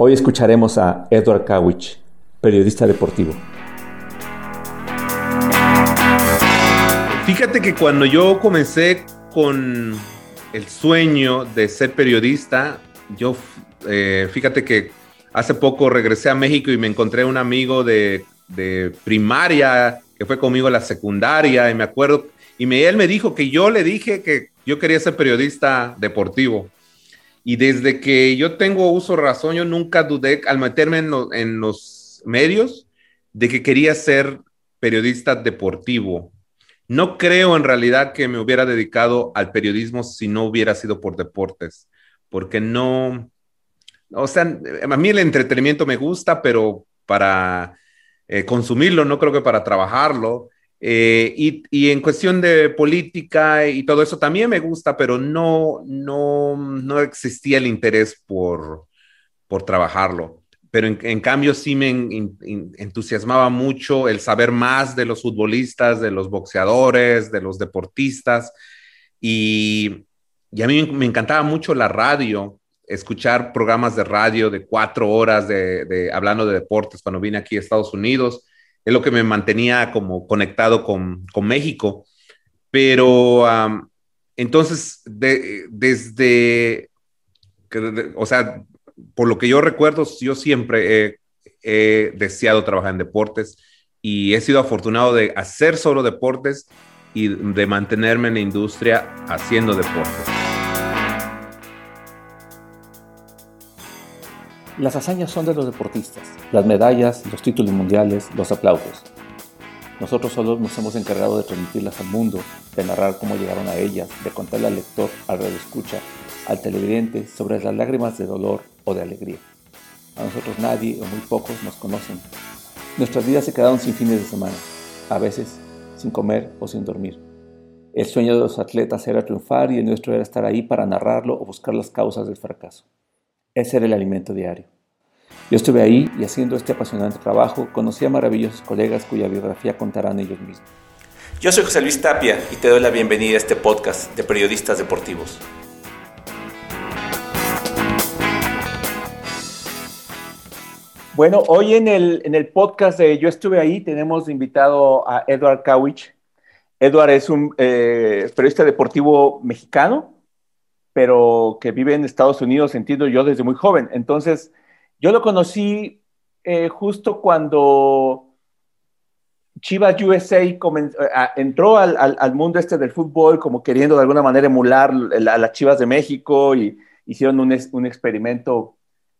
Hoy escucharemos a Edward Kawich, periodista deportivo. Fíjate que cuando yo comencé con el sueño de ser periodista, yo, eh, fíjate que hace poco regresé a México y me encontré un amigo de, primaria que fue conmigo a la secundaria y me acuerdo, y él me dijo que yo le dije que yo quería ser periodista deportivo. Y desde que yo tengo uso razón, yo nunca dudé al meterme en, en los medios de que quería ser periodista deportivo. No creo en realidad que me hubiera dedicado al periodismo si no hubiera sido por deportes, porque no, o sea, a mí el entretenimiento me gusta, pero para eh, consumirlo, no creo que para trabajarlo. Eh, y, en cuestión de política y todo eso también me gusta, pero no, no, no existía el interés por, por trabajarlo pero en, cambio sí me entusiasmaba mucho el saber más de los futbolistas, de los boxeadores, de los deportistas. Y, y a mí me encantaba mucho la radio, escuchar programas de radio de cuatro horas de, hablando de deportes cuando vine aquí a Estados Unidos. Es lo que me mantenía como conectado con, con México. Pero entonces, desde, o sea, por lo que yo recuerdo, yo siempre he, deseado trabajar en deportes y he sido afortunado de hacer solo deportes y de mantenerme en la industria haciendo deportes. Las hazañas son de los deportistas, las medallas, los títulos mundiales, los aplausos. Nosotros solo nos hemos encargado de transmitirlas al mundo, de narrar cómo llegaron a ellas, de contarle al lector, al escucha, al televidente sobre las lágrimas de dolor o de alegría. A nosotros nadie o muy pocos nos conocen. Nuestras vidas se quedaron sin fines de semana, a veces sin comer o sin dormir. El sueño de los atletas era triunfar y el nuestro era estar ahí para narrarlo o buscar las causas del fracaso. Ese era el alimento diario. Yo estuve ahí y haciendo este apasionante trabajo conocí a maravillosos colegas cuya biografía contarán ellos mismos. Yo soy José Luis Tapia y te doy la bienvenida a este podcast de periodistas deportivos. Bueno, hoy en el, en el podcast de Yo estuve ahí tenemos invitado a Edward Kawich. Edward es un eh, periodista deportivo mexicano, pero que vive en Estados Unidos, entiendo yo, desde muy joven. Entonces, yo lo conocí eh, justo cuando Chivas USA eh, entró al, mundo este del fútbol como queriendo de alguna manera emular a las Chivas de México y hicieron un, un experimento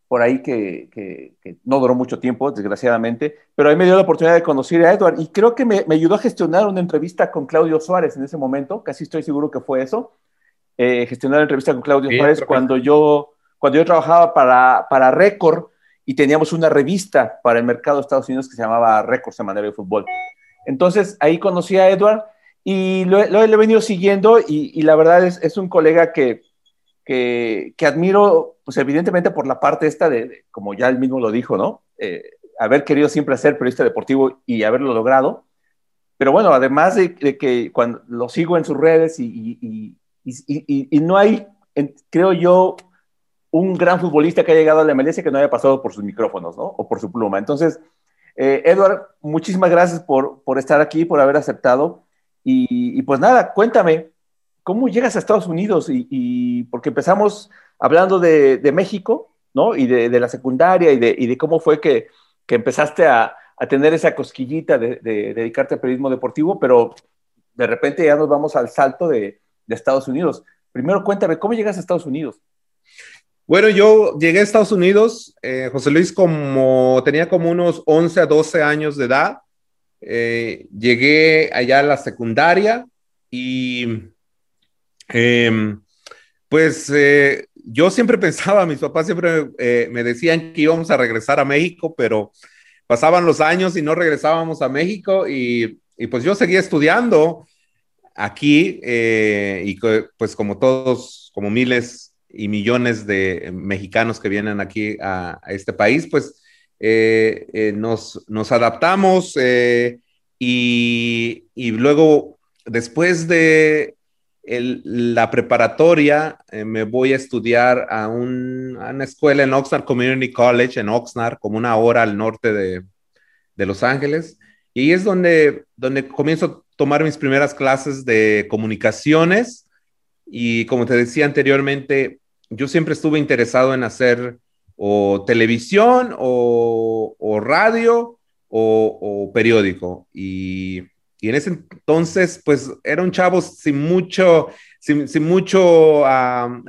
por ahí que, no duró mucho tiempo, desgraciadamente, pero ahí me dio la oportunidad de conocer a Edward y creo que me, ayudó a gestionar una entrevista con Claudio Suárez en ese momento, casi estoy seguro que fue eso, eh, gestionar la entrevista con Claudio Suárez cuando yo, cuando yo trabajaba para, para Record y teníamos una revista para el mercado de Estados Unidos que se llamaba Record Semanario de Fútbol. Entonces ahí conocí a Edward y lo, he venido siguiendo y, la verdad es, es un colega que, que, que admiro pues evidentemente por la parte esta de, como ya él mismo lo dijo, ¿no? Eh, haber querido siempre ser periodista deportivo y haberlo logrado. Pero bueno, además de, que cuando lo sigo en sus redes y, y, y, y no hay, creo yo, un gran futbolista que haya llegado a la MLS que no haya pasado por sus micrófonos, ¿no? O por su pluma. Entonces, eh, Edward, muchísimas gracias por, por estar aquí, por haber aceptado. Y, pues nada, cuéntame, ¿cómo llegas a Estados Unidos? Y, porque empezamos hablando de, México, ¿no? Y de, la secundaria y de, cómo fue que, empezaste a, tener esa cosquillita de, dedicarte al periodismo deportivo, pero de repente ya nos vamos al salto de, Estados Unidos. Primero cuéntame, ¿cómo llegas a Estados Unidos? Bueno, yo llegué a Estados Unidos, eh, José Luis, como tenía como unos 11 a 12 años de edad. Eh, llegué allá a la secundaria y em, pues eh, yo siempre pensaba, mis papás siempre eh, me decían que íbamos a regresar a México, pero pasaban los años y no regresábamos a México y, pues yo seguía estudiando aquí eh, y pues como todos, como miles y millones de mexicanos que vienen aquí a, este país, pues nos, nos, adaptamos y, y luego después de la preparatoria eh, me voy a estudiar a, una escuela en Oxnard Community College, en Oxnard, como una hora al norte de, Los Ángeles. Y es donde, donde comienzo a tomar mis primeras clases de comunicaciones. Y como te decía anteriormente, yo siempre estuve interesado en hacer o televisión o, radio o, periódico. Y, en ese entonces, pues era un chavo sin mucho, sin, mucho,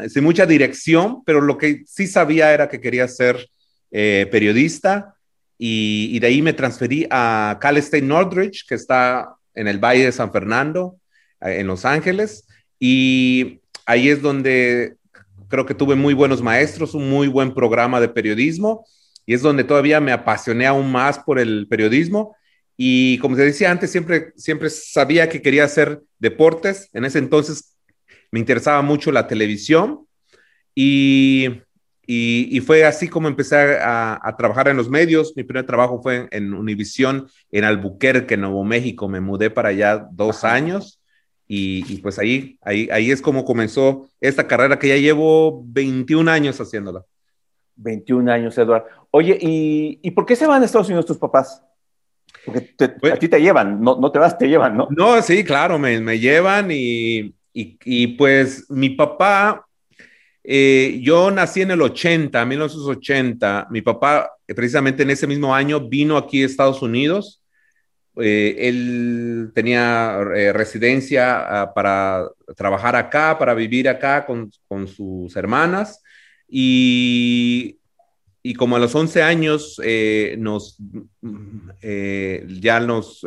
sin mucha dirección, pero lo que sí sabía era que quería ser eh, periodista. Y, de ahí me transferí a Cal State Northridge, que está en el Valle de San Fernando, eh, en Los Ángeles. Y ahí es donde creo que tuve muy buenos maestros, un muy buen programa de periodismo y es donde todavía me apasioné aún más por el periodismo. Y como te decía antes, siempre, siempre sabía que quería hacer deportes. En ese entonces me interesaba mucho la televisión y, y, fue así como empecé a, a, trabajar en los medios. Mi primer trabajo fue en, en Univisión en Albuquerque, Nuevo México. Me mudé para allá dos años y, pues ahí, ahí, ahí es como comenzó esta carrera que ya llevo 21 años haciéndola. 21 años, Eduardo. Oye, ¿y, ¿y por qué se van a Estados Unidos tus papás? Porque pues a ti te llevan, no, no te vas, te llevan, ¿no? No, sí, claro, me, me llevan y, y, y, pues mi papá, eh, yo nací en el 80, 1980, mi papá precisamente en ese mismo año vino aquí a Estados Unidos. Eh, él tenía eh, residencia ah, para trabajar acá, para vivir acá con, sus hermanas. Y, y, como a los 11 años eh, nos, ya nos,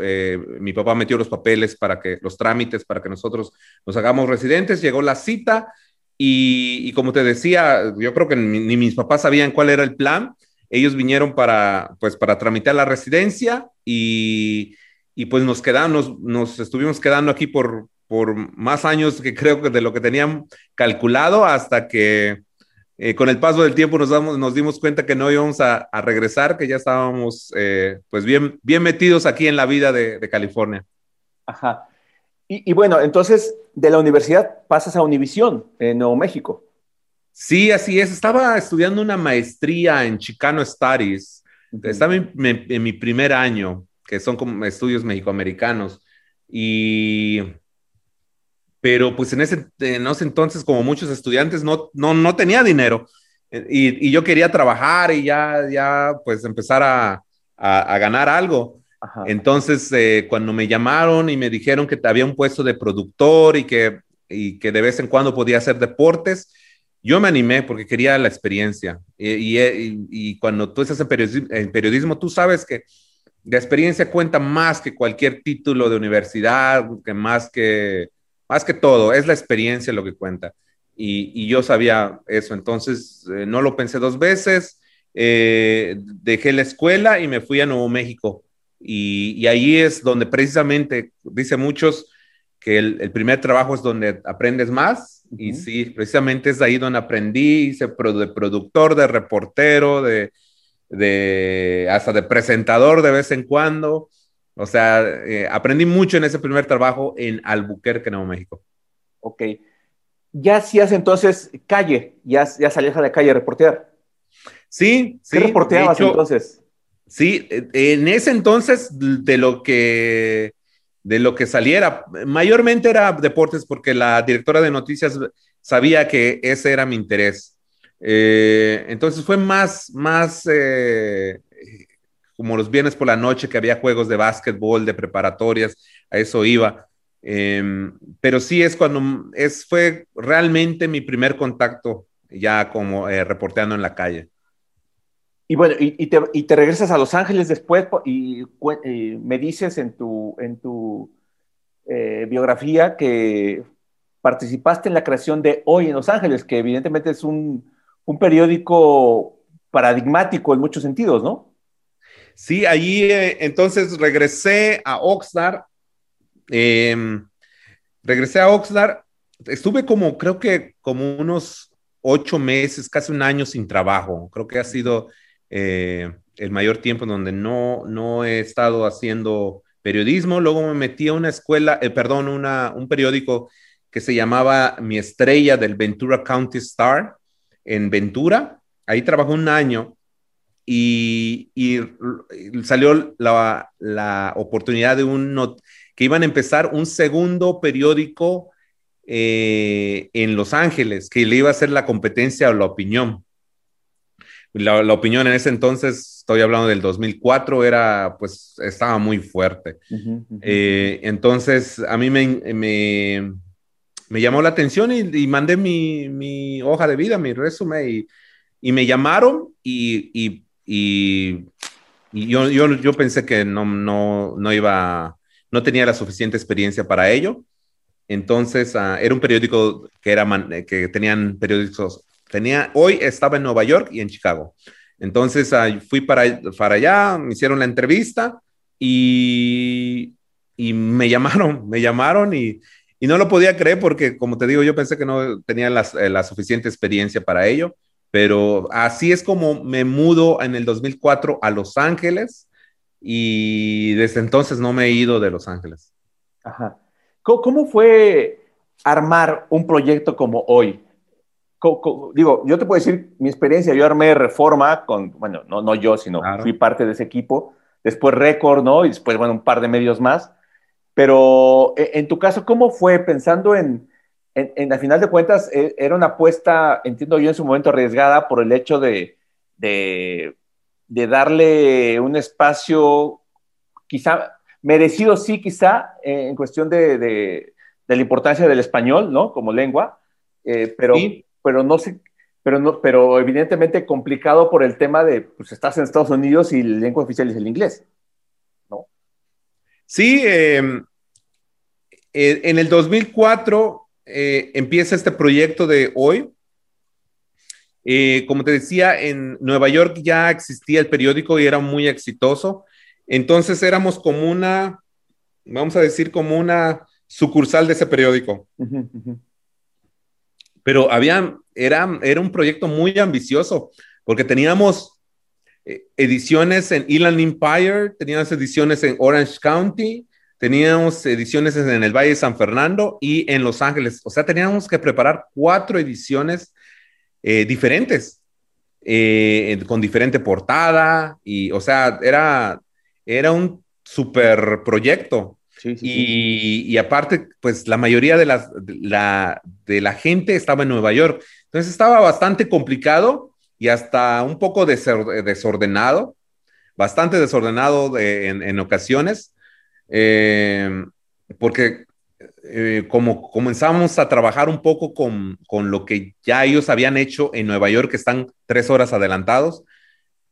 mi papá metió los papeles para que, los trámites para que nosotros nos hagamos residentes, llegó la cita y, como te decía, yo creo que ni, mis papás sabían cuál era el plan. Ellos vinieron para, pues, para tramitar la residencia y, y pues nos quedamos, nos, estuvimos quedando aquí por, por más años que creo que de lo que tenían calculado hasta que eh, con el paso del tiempo nos, damos, nos dimos cuenta que no íbamos a, regresar, que ya estábamos eh, pues bien, bien metidos aquí en la vida de, California. Ajá. Y, y, bueno, entonces de la universidad pasas a Univisión, en Nuevo México. Sí, así es. Estaba estudiando una maestría en Chicano Studies. Estaba en mi primer año que son como estudios mexicoamericanos. Y, pero pues en ese, en ese entonces, como muchos estudiantes, no, no, no tenía dinero. Y, y, yo quería trabajar y ya, ya pues empezar a, a, ganar algo. Entonces, eh, cuando me llamaron y me dijeron que había un puesto de productor y que, y que de vez en cuando podía hacer deportes, yo me animé porque quería la experiencia. Y, y, y cuando tú estás en periodismo, en periodismo, tú sabes que la experiencia cuenta más que cualquier título de universidad, que más que, más que todo, es la experiencia lo que cuenta. Y, yo sabía eso, entonces eh, no lo pensé dos veces, eh, dejé la escuela y me fui a Nuevo México. Y, ahí es donde precisamente, dice muchos, que el, primer trabajo es donde aprendes más. Y sí, precisamente es ahí donde aprendí, hice de productor, de reportero, de, de hasta de presentador de vez en cuando. O sea, eh, aprendí mucho en ese primer trabajo en Albuquerque, Nuevo México. Ok. Ya hacías entonces calle, ya, ya salías a la calle a reportear. Sí, sí. ¿Qué reporteabas entonces? Sí, en ese entonces de lo que de lo que saliera, mayormente era deportes porque la directora de noticias sabía que ese era mi interés. Eh, entonces fue más, más eh, como los viernes por la noche que había juegos de básquetbol, de preparatorias, a eso iba. Em, pero sí es cuando es, fue realmente mi primer contacto ya como eh, reporteando en la calle. Y bueno, y, te, regresas a Los Ángeles después y, me dices en tu, en tu biografía que participaste en la creación de Hoy en Los Ángeles, que evidentemente es un, un periódico paradigmático en muchos sentidos, ¿no? Sí, allí eh, entonces regresé a Oxnard. Em, regresé a Oxnard. Estuve como, creo que como unos ocho meses, casi un año sin trabajo. Creo que ha sido eh, el mayor tiempo donde no, no he estado haciendo periodismo. Luego me metí a una escuela, eh, perdón, una, un periódico que se llamaba Mi Estrella del Ventura County Star en Ventura. Ahí trabajó un año y, salió la, oportunidad de un, que iban a empezar un segundo periódico eh, en Los Ángeles, que le iba a hacer la competencia o la opinión. La, opinión en ese entonces, estoy hablando del 2004, era, pues, estaba muy fuerte. Eh, entonces, a mí me, me, llamó la atención y, mandé mi, hoja de vida, mi resumen, y, me llamaron y, yo, yo, pensé que no, no, no iba, no tenía la suficiente experiencia para ello. Entonces, ah, era un periódico que, era que tenían periódicos, tenía, hoy estaba en Nueva York y en Chicago. Entonces, ah, fui para, para allá, me hicieron la entrevista y, y me llamaron, me llamaron y, y, no lo podía creer porque, como te digo, yo pensé que no tenía eh, la suficiente experiencia para ello, pero así es como me mudo en el 2004 a Los Ángeles y desde entonces no me he ido de Los Ángeles. Ajá. ¿Cómo, fue armar un proyecto como hoy? Digo, yo te puedo decir mi experiencia, yo armé Reforma con, bueno, no, no yo, sino fui parte de ese equipo, después Record, ¿no? Y después, bueno, un par de medios más. Pero e, en tu caso, ¿cómo fue pensando en, en, en, final de cuentas, e, era una apuesta, entiendo yo en su momento arriesgada por el hecho de, de, de darle un espacio quizá merecido sí quizá eh, en cuestión de, de, la importancia del español, ¿no? Como lengua, eh, pero, pero no sé, pero, no, pero evidentemente complicado por el tema de, pues estás en Estados Unidos y la lengua oficial es el inglés, ¿no? Sí, em, eh, en el 2004 empieza este proyecto de hoy. como te decía, en Nueva York ya existía el periódico y era muy exitoso. Entonces éramos como una, vamos a decir, como una sucursal de ese periódico. Pero había, era, era un proyecto muy ambicioso, porque teníamos eh, ediciones en Inland Empire, teníamos ediciones en Orange County, teníamos ediciones en el Valle de San Fernando y en Los Ángeles. O sea, teníamos que preparar cuatro ediciones eh, diferentes, eh, con diferente portada, y, o sea, era, era un super proyecto. Y, aparte, pues la mayoría de, las, la, de la gente estaba en Nueva York. Entonces estaba bastante complicado y hasta un poco desordenado, bastante desordenado en, ocasiones, eh, porque eh, como comenzamos a trabajar un poco con, con, lo que ya ellos habían hecho en Nueva York, que están tres horas adelantados,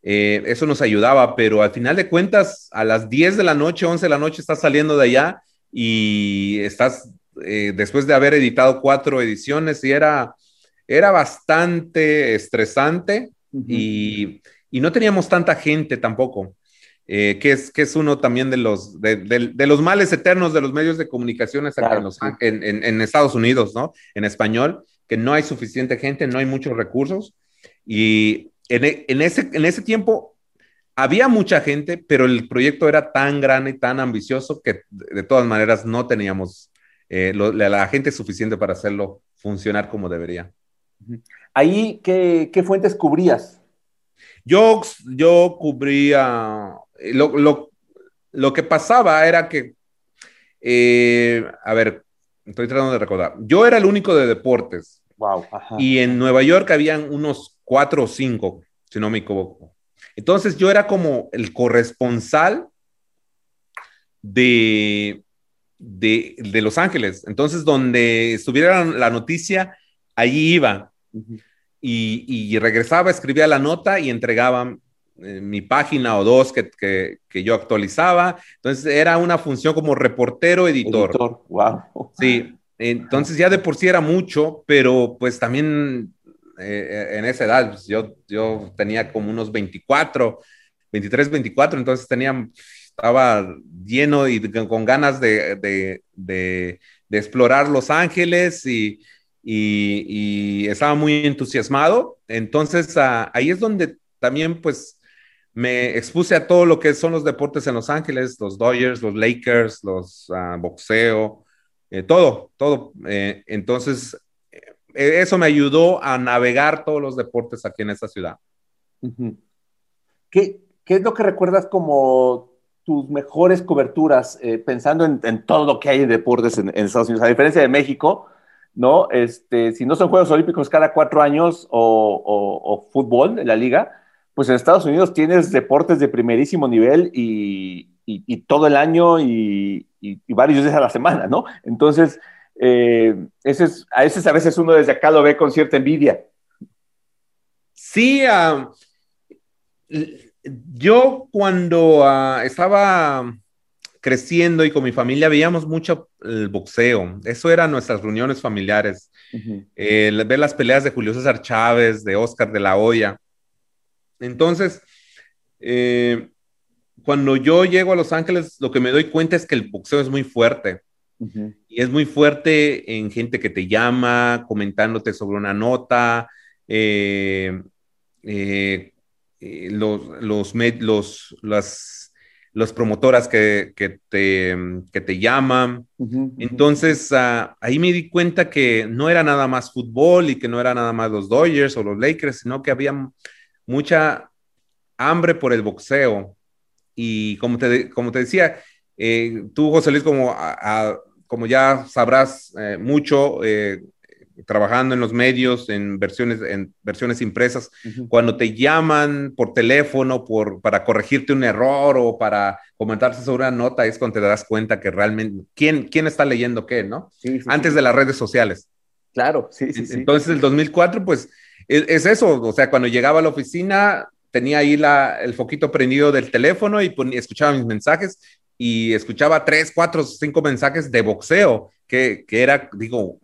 eh, eso nos ayudaba, pero al final de cuentas, a las 10 de la noche, 11 de la noche, estás saliendo de allá y estás, eh, después de haber editado cuatro ediciones, y era, era bastante estresante y, y, no teníamos tanta gente tampoco. Eh, que, es, que es uno también de los, de, de, los males eternos de los medios de comunicación en, en, en, Estados Unidos, ¿no? En español, que no hay suficiente gente, no hay muchos recursos. Y e, en, ese, en ese tiempo había mucha gente, pero el proyecto era tan grande y tan ambicioso que de todas maneras no teníamos eh, la gente suficiente para hacerlo funcionar como debería. Ahí, ¿qué, fuentes cubrías? Yo, yo cubría, eh, lo, que pasaba era que, eh, a ver, estoy tratando de recordar, yo era el único de deportes. Wow. Y en Nueva York habían unos cuatro o cinco, si no me equivoco. Entonces yo era como el corresponsal de, de, Los Ángeles. Entonces, donde estuviera la noticia, allí iba. y, regresaba, escribía la nota y entregaba eh, mi página o dos que, que, yo actualizaba. Entonces, era una función como reportero, editor. Editor, wow. Sí, entonces ya de por sí era mucho, pero pues también eh, en esa edad, pues, yo, yo tenía como unos 24, 23, 24, entonces tenía, estaba lleno y con ganas de, de, explorar Los Ángeles y, y, estaba muy entusiasmado. Entonces ahí es donde también pues me expuse a todo lo que son los deportes en Los Ángeles, los Dodgers, los Lakers, los uh, boxeo, eh, todo, todo. Eh, entonces, eso me ayudó a navegar todos los deportes aquí en esta ciudad. ¿Qué, ¿Qué, es lo que recuerdas como tus mejores coberturas, pensando en, todo lo que hay en deportes en, Estados Unidos? A diferencia de México, ¿no? Este, si no son Juegos Olímpicos cada cuatro años o, fútbol en la liga, pues en Estados Unidos tienes deportes de primerísimo nivel y, todo el año y, varios días a la semana, ¿no? Entonces, eh, ese es, a veces a veces uno desde acá lo ve con cierta envidia. Sí, yo cuando ah, estaba creciendo y con mi familia veíamos mucho el boxeo. Eso eran nuestras reuniones familiares. ver las peleas de Julio César Chávez, de Oscar de la Hoya. Entonces, eh, cuando yo llego a Los Ángeles, lo que me doy cuenta es que el boxeo es muy fuerte. Y es muy fuerte en gente que te llama, comentándote sobre una nota, eh, eh, los, los, los, las las promotoras que, te, que te llaman. Entonces, ah, ahí me di cuenta que no era nada más fútbol y que no era nada más los Dodgers o los Lakers, sino que había mucha hambre por el boxeo. Y como te, como te decía, eh, tú, José Luis, como, como ya sabrás eh, mucho, eh, trabajando en los medios, en versiones, en versiones impresas, cuando te llaman por teléfono por, para corregirte un error o para comentarse sobre una nota, es cuando te das cuenta que realmente, ¿quién, quién está leyendo qué, no? Antes de las redes sociales. Claro, sí, sí, sí. Entonces, el 2004, pues, es, eso, o sea, cuando llegaba a la oficina, tenía ahí la, el foquito prendido del teléfono y escuchaba mis mensajes y escuchaba tres, cuatro, cinco mensajes de boxeo, que, que era, digo,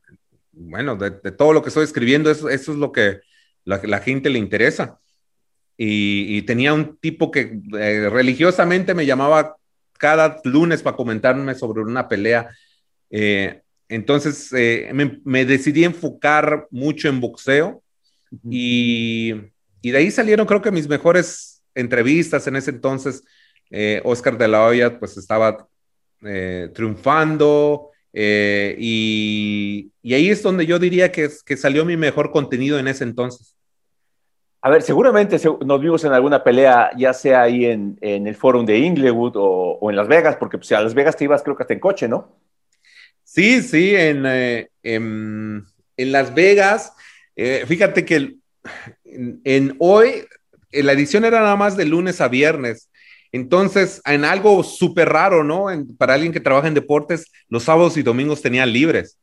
bueno, de, todo lo que estoy escribiendo, eso, es lo que la, la gente le interesa. Y, tenía un tipo que eh, religiosamente me llamaba cada lunes para comentarme sobre una pelea. Eh, entonces eh, me, decidí enfocar mucho en boxeo y, y, de ahí salieron creo que mis mejores entrevistas en ese entonces. Oscar de la Hoya pues estaba triunfando, eh, y, ahí es donde yo diría que, que salió mi mejor contenido en ese entonces. A ver, seguramente nos vimos en alguna pelea, ya sea ahí en, en el Forum de Inglewood o, o, en Las Vegas, porque pues, a Las Vegas te ibas creo que hasta en coche, ¿no? Sí, sí, en, eh, en, en, Las Vegas. Eh, fíjate que en, en, hoy la edición era nada más de lunes a viernes. Entonces, en algo súper raro, ¿no? para alguien que trabaja en deportes, los sábados y domingos tenían libres.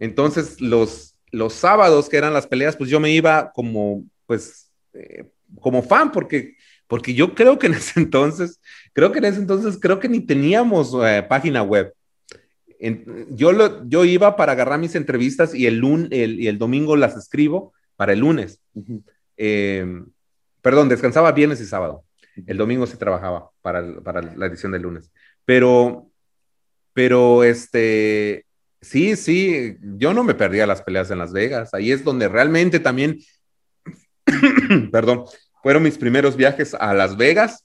Entonces, los, los sábados que eran las peleas, pues yo me iba como, pues, eh, como fan, porque, porque yo creo que en ese entonces, creo que en ese entonces, creo que ni teníamos eh, página web. yo, lo, yo iba para agarrar mis entrevistas y el, el, y el domingo las escribo para el lunes. Eh, perdón, descansaba viernes y sábado. El domingo sí trabajaba para, la edición del lunes. Pero, pero este, sí, sí, yo no me perdía las peleas en Las Vegas. Ahí es donde realmente también, perdón, fueron mis primeros viajes a Las Vegas.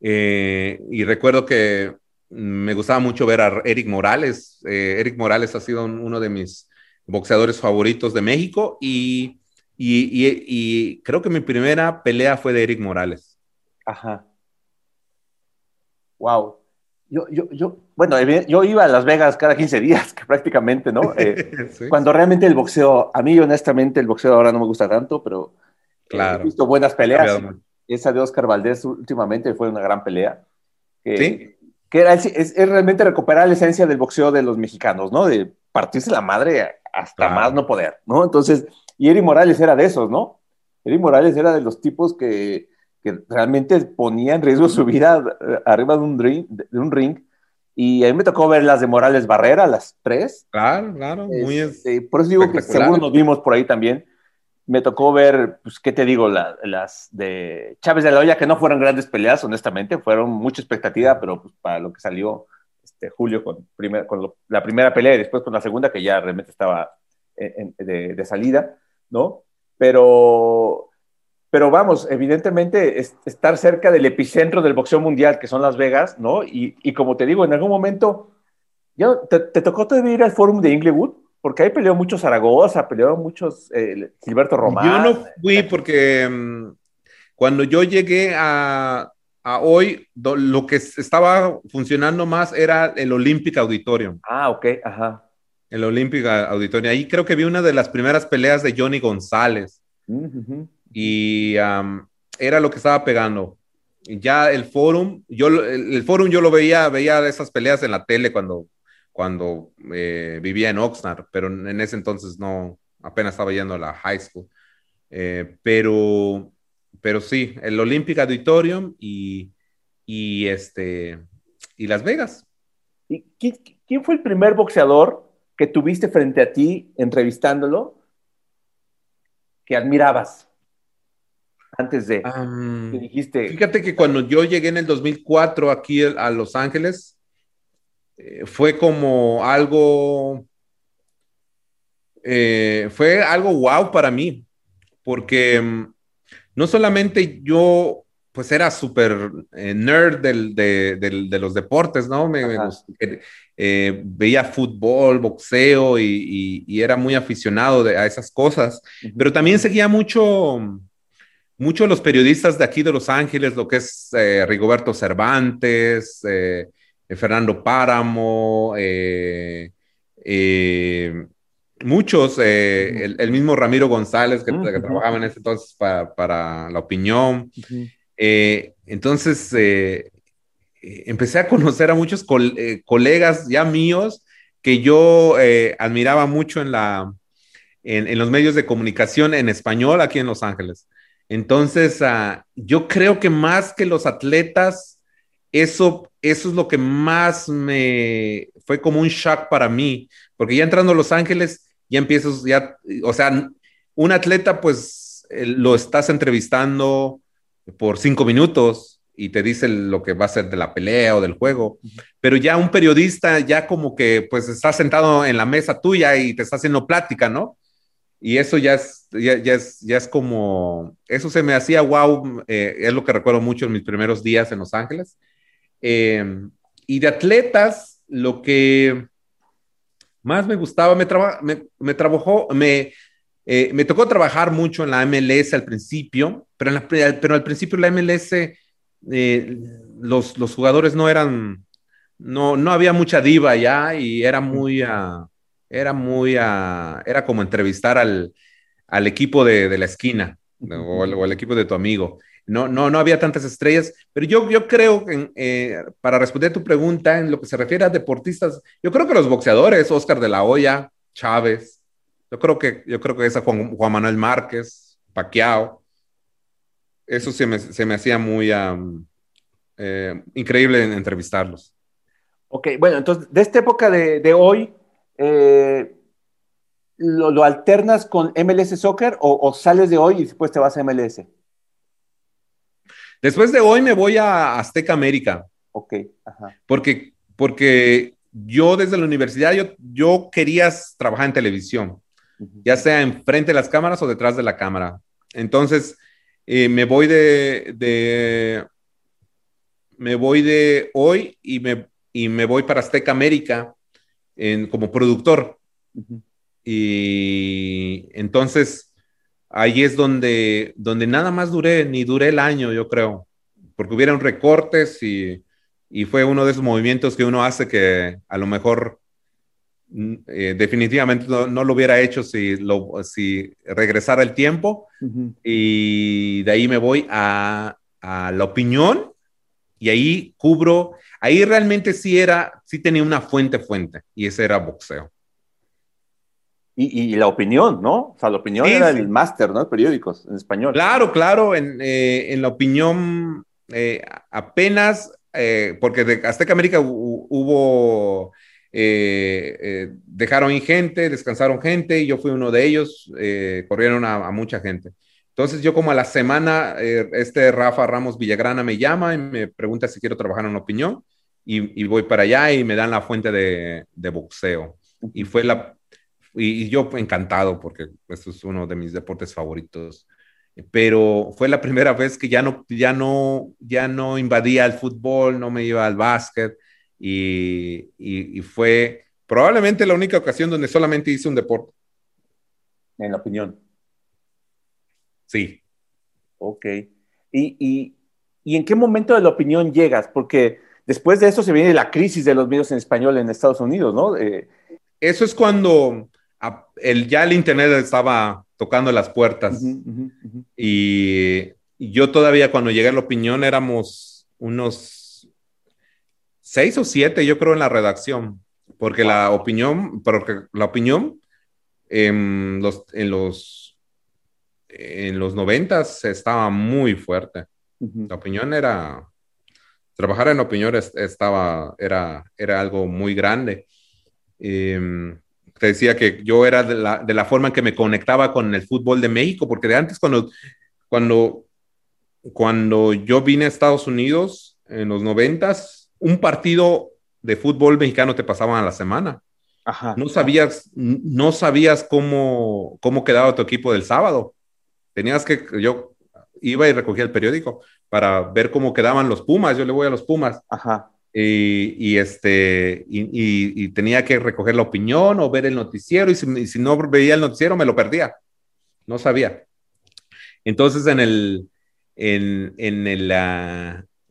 Eh, y recuerdo que me gustaba mucho ver a Eric Morales. Eh, Eric Morales ha sido uno de mis boxeadores favoritos de México y, y, creo que mi primera pelea fue de Eric Morales. Ajá. Wow. Yo, yo, yo, bueno, yo iba a Las Vegas cada 15 días, que prácticamente, ¿no? Eh, cuando realmente el boxeo, a mí honestamente el boxeo ahora no me gusta tanto, pero eh, he visto buenas peleas. Esa de Oscar Valdés últimamente fue una gran pelea. sí. Que era, es, realmente recuperar la esencia del boxeo de los mexicanos, ¿no? De partirse la madre hasta más no poder, ¿no? Entonces, y Eri Morales era de esos, ¿no? Eri Morales era de los tipos que que realmente ponía en riesgo su vida eh, arriba de un, ring, de un ring. Y a mí me tocó ver las de Morales Barrera, las tres. Claro, claro, muy este, Por eso digo que seguro nos vimos por ahí también. Me tocó ver, pues, ¿qué te digo? las de Chávez de la Olla, que no fueron grandes peleas, honestamente, fueron mucha expectativa, pero pues, para lo que salió este, Julio con, primer, con la primera pelea y después con la segunda, que ya realmente estaba de, de salida, ¿no? Pero pero vamos, evidentemente estar cerca del epicentro del boxeo mundial, que son Las Vegas, ¿no? Y, como te digo, en algún momento Yo, ¿te, tocó todavía ir al Fórum de Inglewood? Porque ahí peleó mucho Zaragoza, peleó muchos eh, Gilberto Román. Yo no fui porque mm, cuando yo llegué a, a hoy, lo que estaba funcionando más era el Olympic Auditorium. Ah, ok, ajá. El Olympic Auditorium. Ahí creo que vi una de las primeras peleas de Johnny González. Y era lo que estaba pegando. Ya el forum, yo el, el, yo lo veía, veía esas peleas en la tele cuando, cuando eh, vivía en Oxnard, pero en ese entonces no, apenas estaba yendo a la high school. Eh, pero pero sí, el Olympic Auditorium y, y, este, y Las Vegas. ¿Y quién, fue el primer boxeador que tuviste frente a ti entrevistándolo que admirabas antes de dijiste? Fíjate que cuando yo llegué en el 2004 aquí a Los Ángeles, eh, fue como algo, eh, fue algo wow para mí, porque mm, no solamente yo, pues era súper eh, nerd de, los deportes, ¿no? Me, eh, veía fútbol, boxeo y, era muy aficionado a esas cosas, pero también seguía mucho, mucho los periodistas de aquí de Los Ángeles, lo que es eh, Rigoberto Cervantes, Fernando Páramo, muchos, eh, el, mismo Ramiro González, que, trabajaba en ese entonces para, La Opinión. Eh, entonces, eh, empecé a conocer a muchos colegas ya míos que yo admiraba mucho en, la, en, los medios de comunicación en español aquí en Los Ángeles. Entonces, ah, yo creo que más que los atletas, eso, eso es lo que más me fue como un shock para mí, porque ya entrando a Los Ángeles, ya empiezas, ya, o sea, un atleta pues lo estás entrevistando por cinco minutos y te dice lo que va a ser de la pelea o del juego, pero ya un periodista ya como que pues está sentado en la mesa tuya y te está haciendo plática, ¿no? Y eso ya es, ya, es, ya es como, eso se me hacía wow, eh, es lo que recuerdo mucho en mis primeros días en Los Ángeles. Eh, y de atletas, lo que más me gustaba, me, me, trabajó, me, eh, me tocó trabajar mucho en la MLS al principio, pero, en la, pero al principio la MLS, eh, los, los, jugadores no eran, no, no había mucha diva ya y era muy, uh, era muy, uh, era como entrevistar al, al equipo de, de la esquina o, o al equipo de tu amigo no, no, no había tantas estrellas, pero yo, yo creo que eh, para responder tu pregunta en lo que se refiere a deportistas, yo creo que los boxeadores, Oscar de la Hoya, Chávez, yo creo que, yo creo que esa Juan, Manuel Márquez, Paquiao, eso se me, se me hacía muy eh, increíble en entrevistarlos. Ok, bueno, entonces, de esta época de, de hoy, eh, ¿lo, alternas con MLS Soccer o, o, sales de hoy y después te vas a MLS? Después de hoy me voy a Azteca América. Ok. Porque, porque yo desde la universidad, yo, yo quería trabajar en televisión, ya sea enfrente de las cámaras o detrás de la cámara. Entonces, eh, me voy de, me voy de hoy y me, y me voy para Azteca América en, como productor. Y entonces ahí es donde, donde nada más duré, ni duré el año, yo creo, porque hubieron recortes y, y fue uno de esos movimientos que uno hace que a lo mejor mm, eh, definitivamente no, lo hubiera hecho si, lo, si regresara el tiempo. Y de ahí me voy a, a, la opinión y ahí cubro, ahí realmente sí era, sí tenía una fuente fuente y ese era boxeo. Y, la opinión, ¿no? O sea, la opinión era el máster, ¿no? Periódicos en español. Claro, claro, en, eh, la opinión eh, apenas, eh, porque de Azteca América hubo, dejaron gente, descansaron gente, y yo fui uno de ellos, corrieron a, mucha gente. Entonces yo como a la semana, este Rafa Ramos Villagrana me llama y me pregunta si quiero trabajar en opinión, y, voy para allá y me dan la fuente de, de boxeo. Y fue la y, yo encantado porque esto es uno de mis deportes favoritos. Pero fue la primera vez que ya no, ya no, ya no invadía el fútbol, no me iba al básquet y, fue probablemente la única ocasión donde solamente hice un deporte. En la opinión. Sí. Ok. ¿Y, en qué momento de la opinión llegas? Porque después de eso se viene la crisis de los medios en español en Estados Unidos, ¿no? Eh, eso es cuando el, ya el Internet estaba tocando las puertas. Y, yo todavía cuando llegué a la opinión éramos unos seis o siete, yo creo, en la redacción. Porque la opinión, porque la opinión en los, en los, en los noventas estaba muy fuerte. La opinión era, trabajar en opinión estaba, era, era algo muy grande. Em, te decía que yo era de la, de la, forma en que me conectaba con el fútbol de México, porque de antes cuando, cuando, cuando yo vine a Estados Unidos en los noventas, un partido de fútbol mexicano te pasaban a la semana. No sabías, no sabías cómo, cómo quedaba tu equipo del sábado. Tenías que, yo iba y recogía el periódico para ver cómo quedaban los Pumas. Yo le voy a los Pumas. Ajá. Y, este, y, tenía que recoger la opinión o ver el noticiero. Y si, no veía el noticiero, me lo perdía. No sabía. Entonces, en el, en, en el,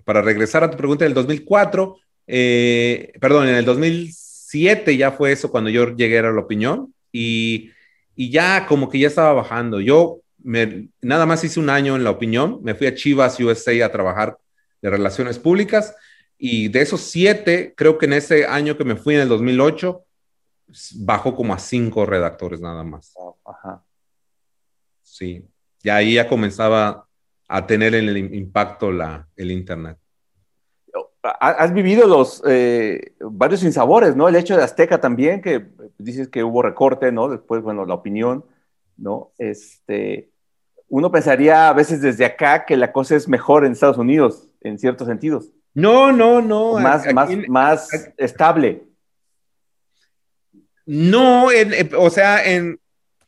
para regresar a tu pregunta, en el 2004, eh, perdón, en el 2007 ya fue eso cuando yo llegué a la opinión y, y ya como que ya estaba bajando. Yo me, nada más hice un año en la opinión, me fui a Chivas USA a trabajar de relaciones públicas y de esos siete, creo que en ese año que me fui en el 2008, bajó como a cinco redactores nada más. Ajá. Sí, y ahí ya comenzaba a tener el impacto la, el Internet has vivido los eh, varios sinsabores, ¿no? El hecho de Azteca también, que dices que hubo recorte, ¿no? Después, bueno, la opinión, ¿no? Este, uno pensaría a veces desde acá que la cosa es mejor en Estados Unidos, en ciertos sentidos. No, no, no. Más, más, más estable. No, o sea, en,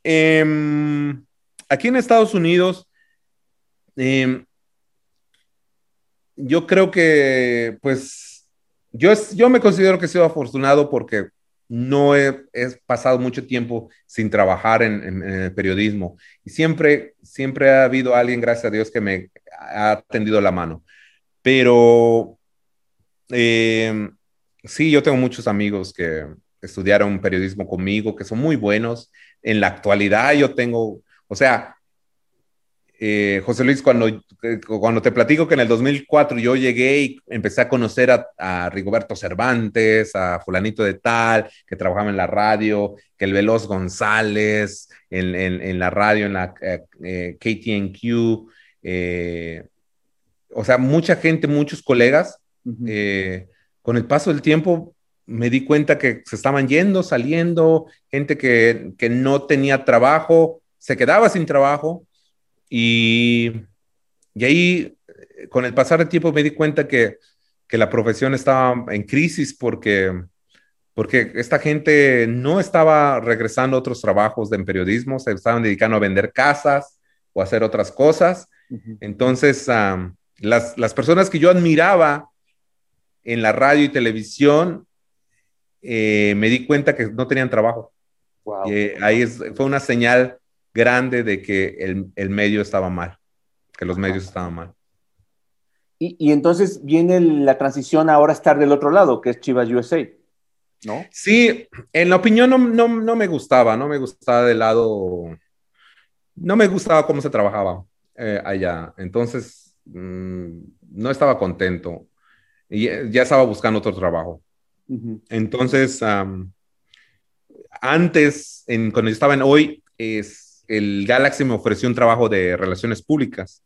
em, aquí en Estados Unidos, eh, yo creo que, pues, yo, yo me considero que he sido afortunado porque no he, pasado mucho tiempo sin trabajar en, el periodismo y siempre, siempre ha habido alguien, gracias a Dios, que me ha tendido la mano. Pero em, sí, yo tengo muchos amigos que estudiaron periodismo conmigo, que son muy buenos. En la actualidad yo tengo, o sea, eh, José Luis, cuando, eh, cuando te platico que en el 2004 yo llegué y empecé a conocer a, Rigoberto Cervantes, a fulanito de tal, que trabajaba en la radio, que el Veloz González, en, la radio, en la eh, KTNQ, o sea, mucha gente, muchos colegas, con el paso del tiempo me di cuenta que se estaban yendo, saliendo, gente que, que no tenía trabajo, se quedaba sin trabajo y, y ahí, con el pasar del tiempo, me di cuenta que, que la profesión estaba en crisis porque, porque esta gente no estaba regresando a otros trabajos de periodismo, se estaban dedicando a vender casas o a hacer otras cosas. Entonces, las, las, personas que yo admiraba en la radio y televisión, eh, me di cuenta que no tenían trabajo. Y ahí fue una señal grande de que el, medio estaba mal, que los medios estaban mal. Y, entonces viene la transición ahora a estar del otro lado, que es Chivas USA, ¿no? Sí, en la opinión no, no, me gustaba, no me gustaba del lado, no me gustaba cómo se trabajaba eh, allá. Entonces, mm, no estaba contento y ya estaba buscando otro trabajo. Entonces, antes, en, cuando yo estaba en hoy, es, el Galaxy me ofreció un trabajo de relaciones públicas,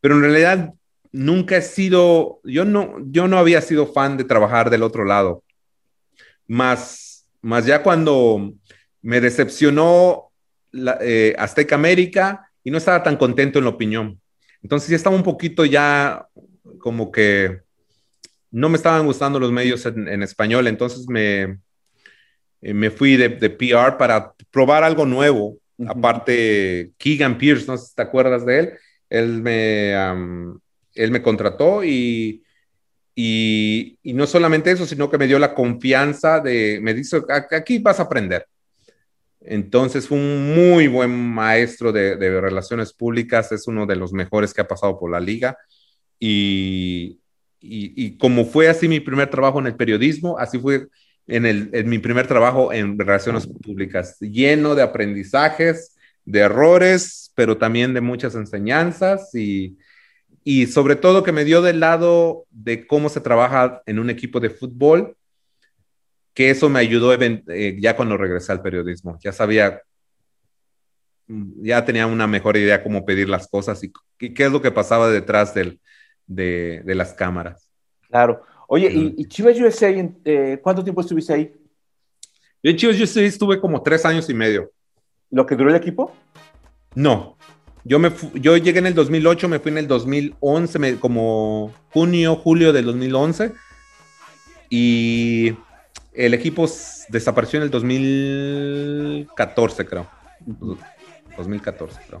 pero en realidad nunca he sido, yo no, yo no había sido fan de trabajar del otro lado. Más, más ya cuando me decepcionó la, eh, Azteca América y no estaba tan contento en la opinión. Entonces ya estaba un poquito ya como que no me estaban gustando los medios en, español, entonces me, eh, me fui de, de, PR para probar algo nuevo Aparte, Keegan Pierce, no sé si te acuerdas de él, él me, él me contrató y, Y, no solamente eso, sino que me dio la confianza de, me dice, aquí vas a aprender. Entonces fue un muy buen maestro de, relaciones públicas, es uno de los mejores que ha pasado por la liga. Y, y, como fue así mi primer trabajo en el periodismo, así fue en, el, en mi primer trabajo en relaciones públicas, lleno de aprendizajes, de errores, pero también de muchas enseñanzas y, y sobre todo que me dio del lado de cómo se trabaja en un equipo de fútbol, que eso me ayudó eh, ya cuando regresé al periodismo. Ya sabía, ya tenía una mejor idea cómo pedir las cosas y, qué es lo que pasaba detrás del, de, de, las cámaras. Claro. Oye, ¿y, y Chivas USA, eh, cuánto tiempo estuviste ahí? Yo en Chivas USA estuve como tres años y medio. ¿Lo que duró el equipo? No, yo, me yo llegué en el 2008, me fui en el 2011, me, como junio, julio del 2011. Y el equipo desapareció en el 2014, creo. 2014, creo.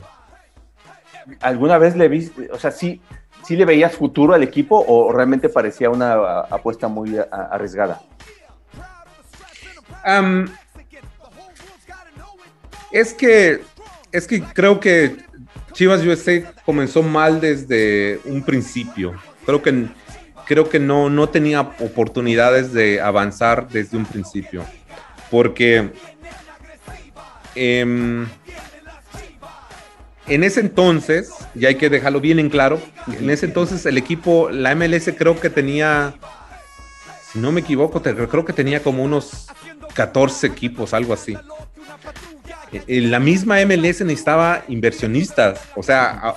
¿Alguna vez le viste, o sea, sí, sí le veías futuro al equipo o realmente parecía una apuesta muy arriesgada? Es que, es que creo que Chivas USA comenzó mal desde un principio. Creo que, creo que no, no tenía oportunidades de avanzar desde un principio. Porque eh, en ese entonces, y hay que dejarlo bien en claro, en ese entonces el equipo, la MLS creo que tenía, si no me equivoco, creo que tenía como unos 14 equipos, algo así. En la misma MLS necesitaba inversionistas. O sea,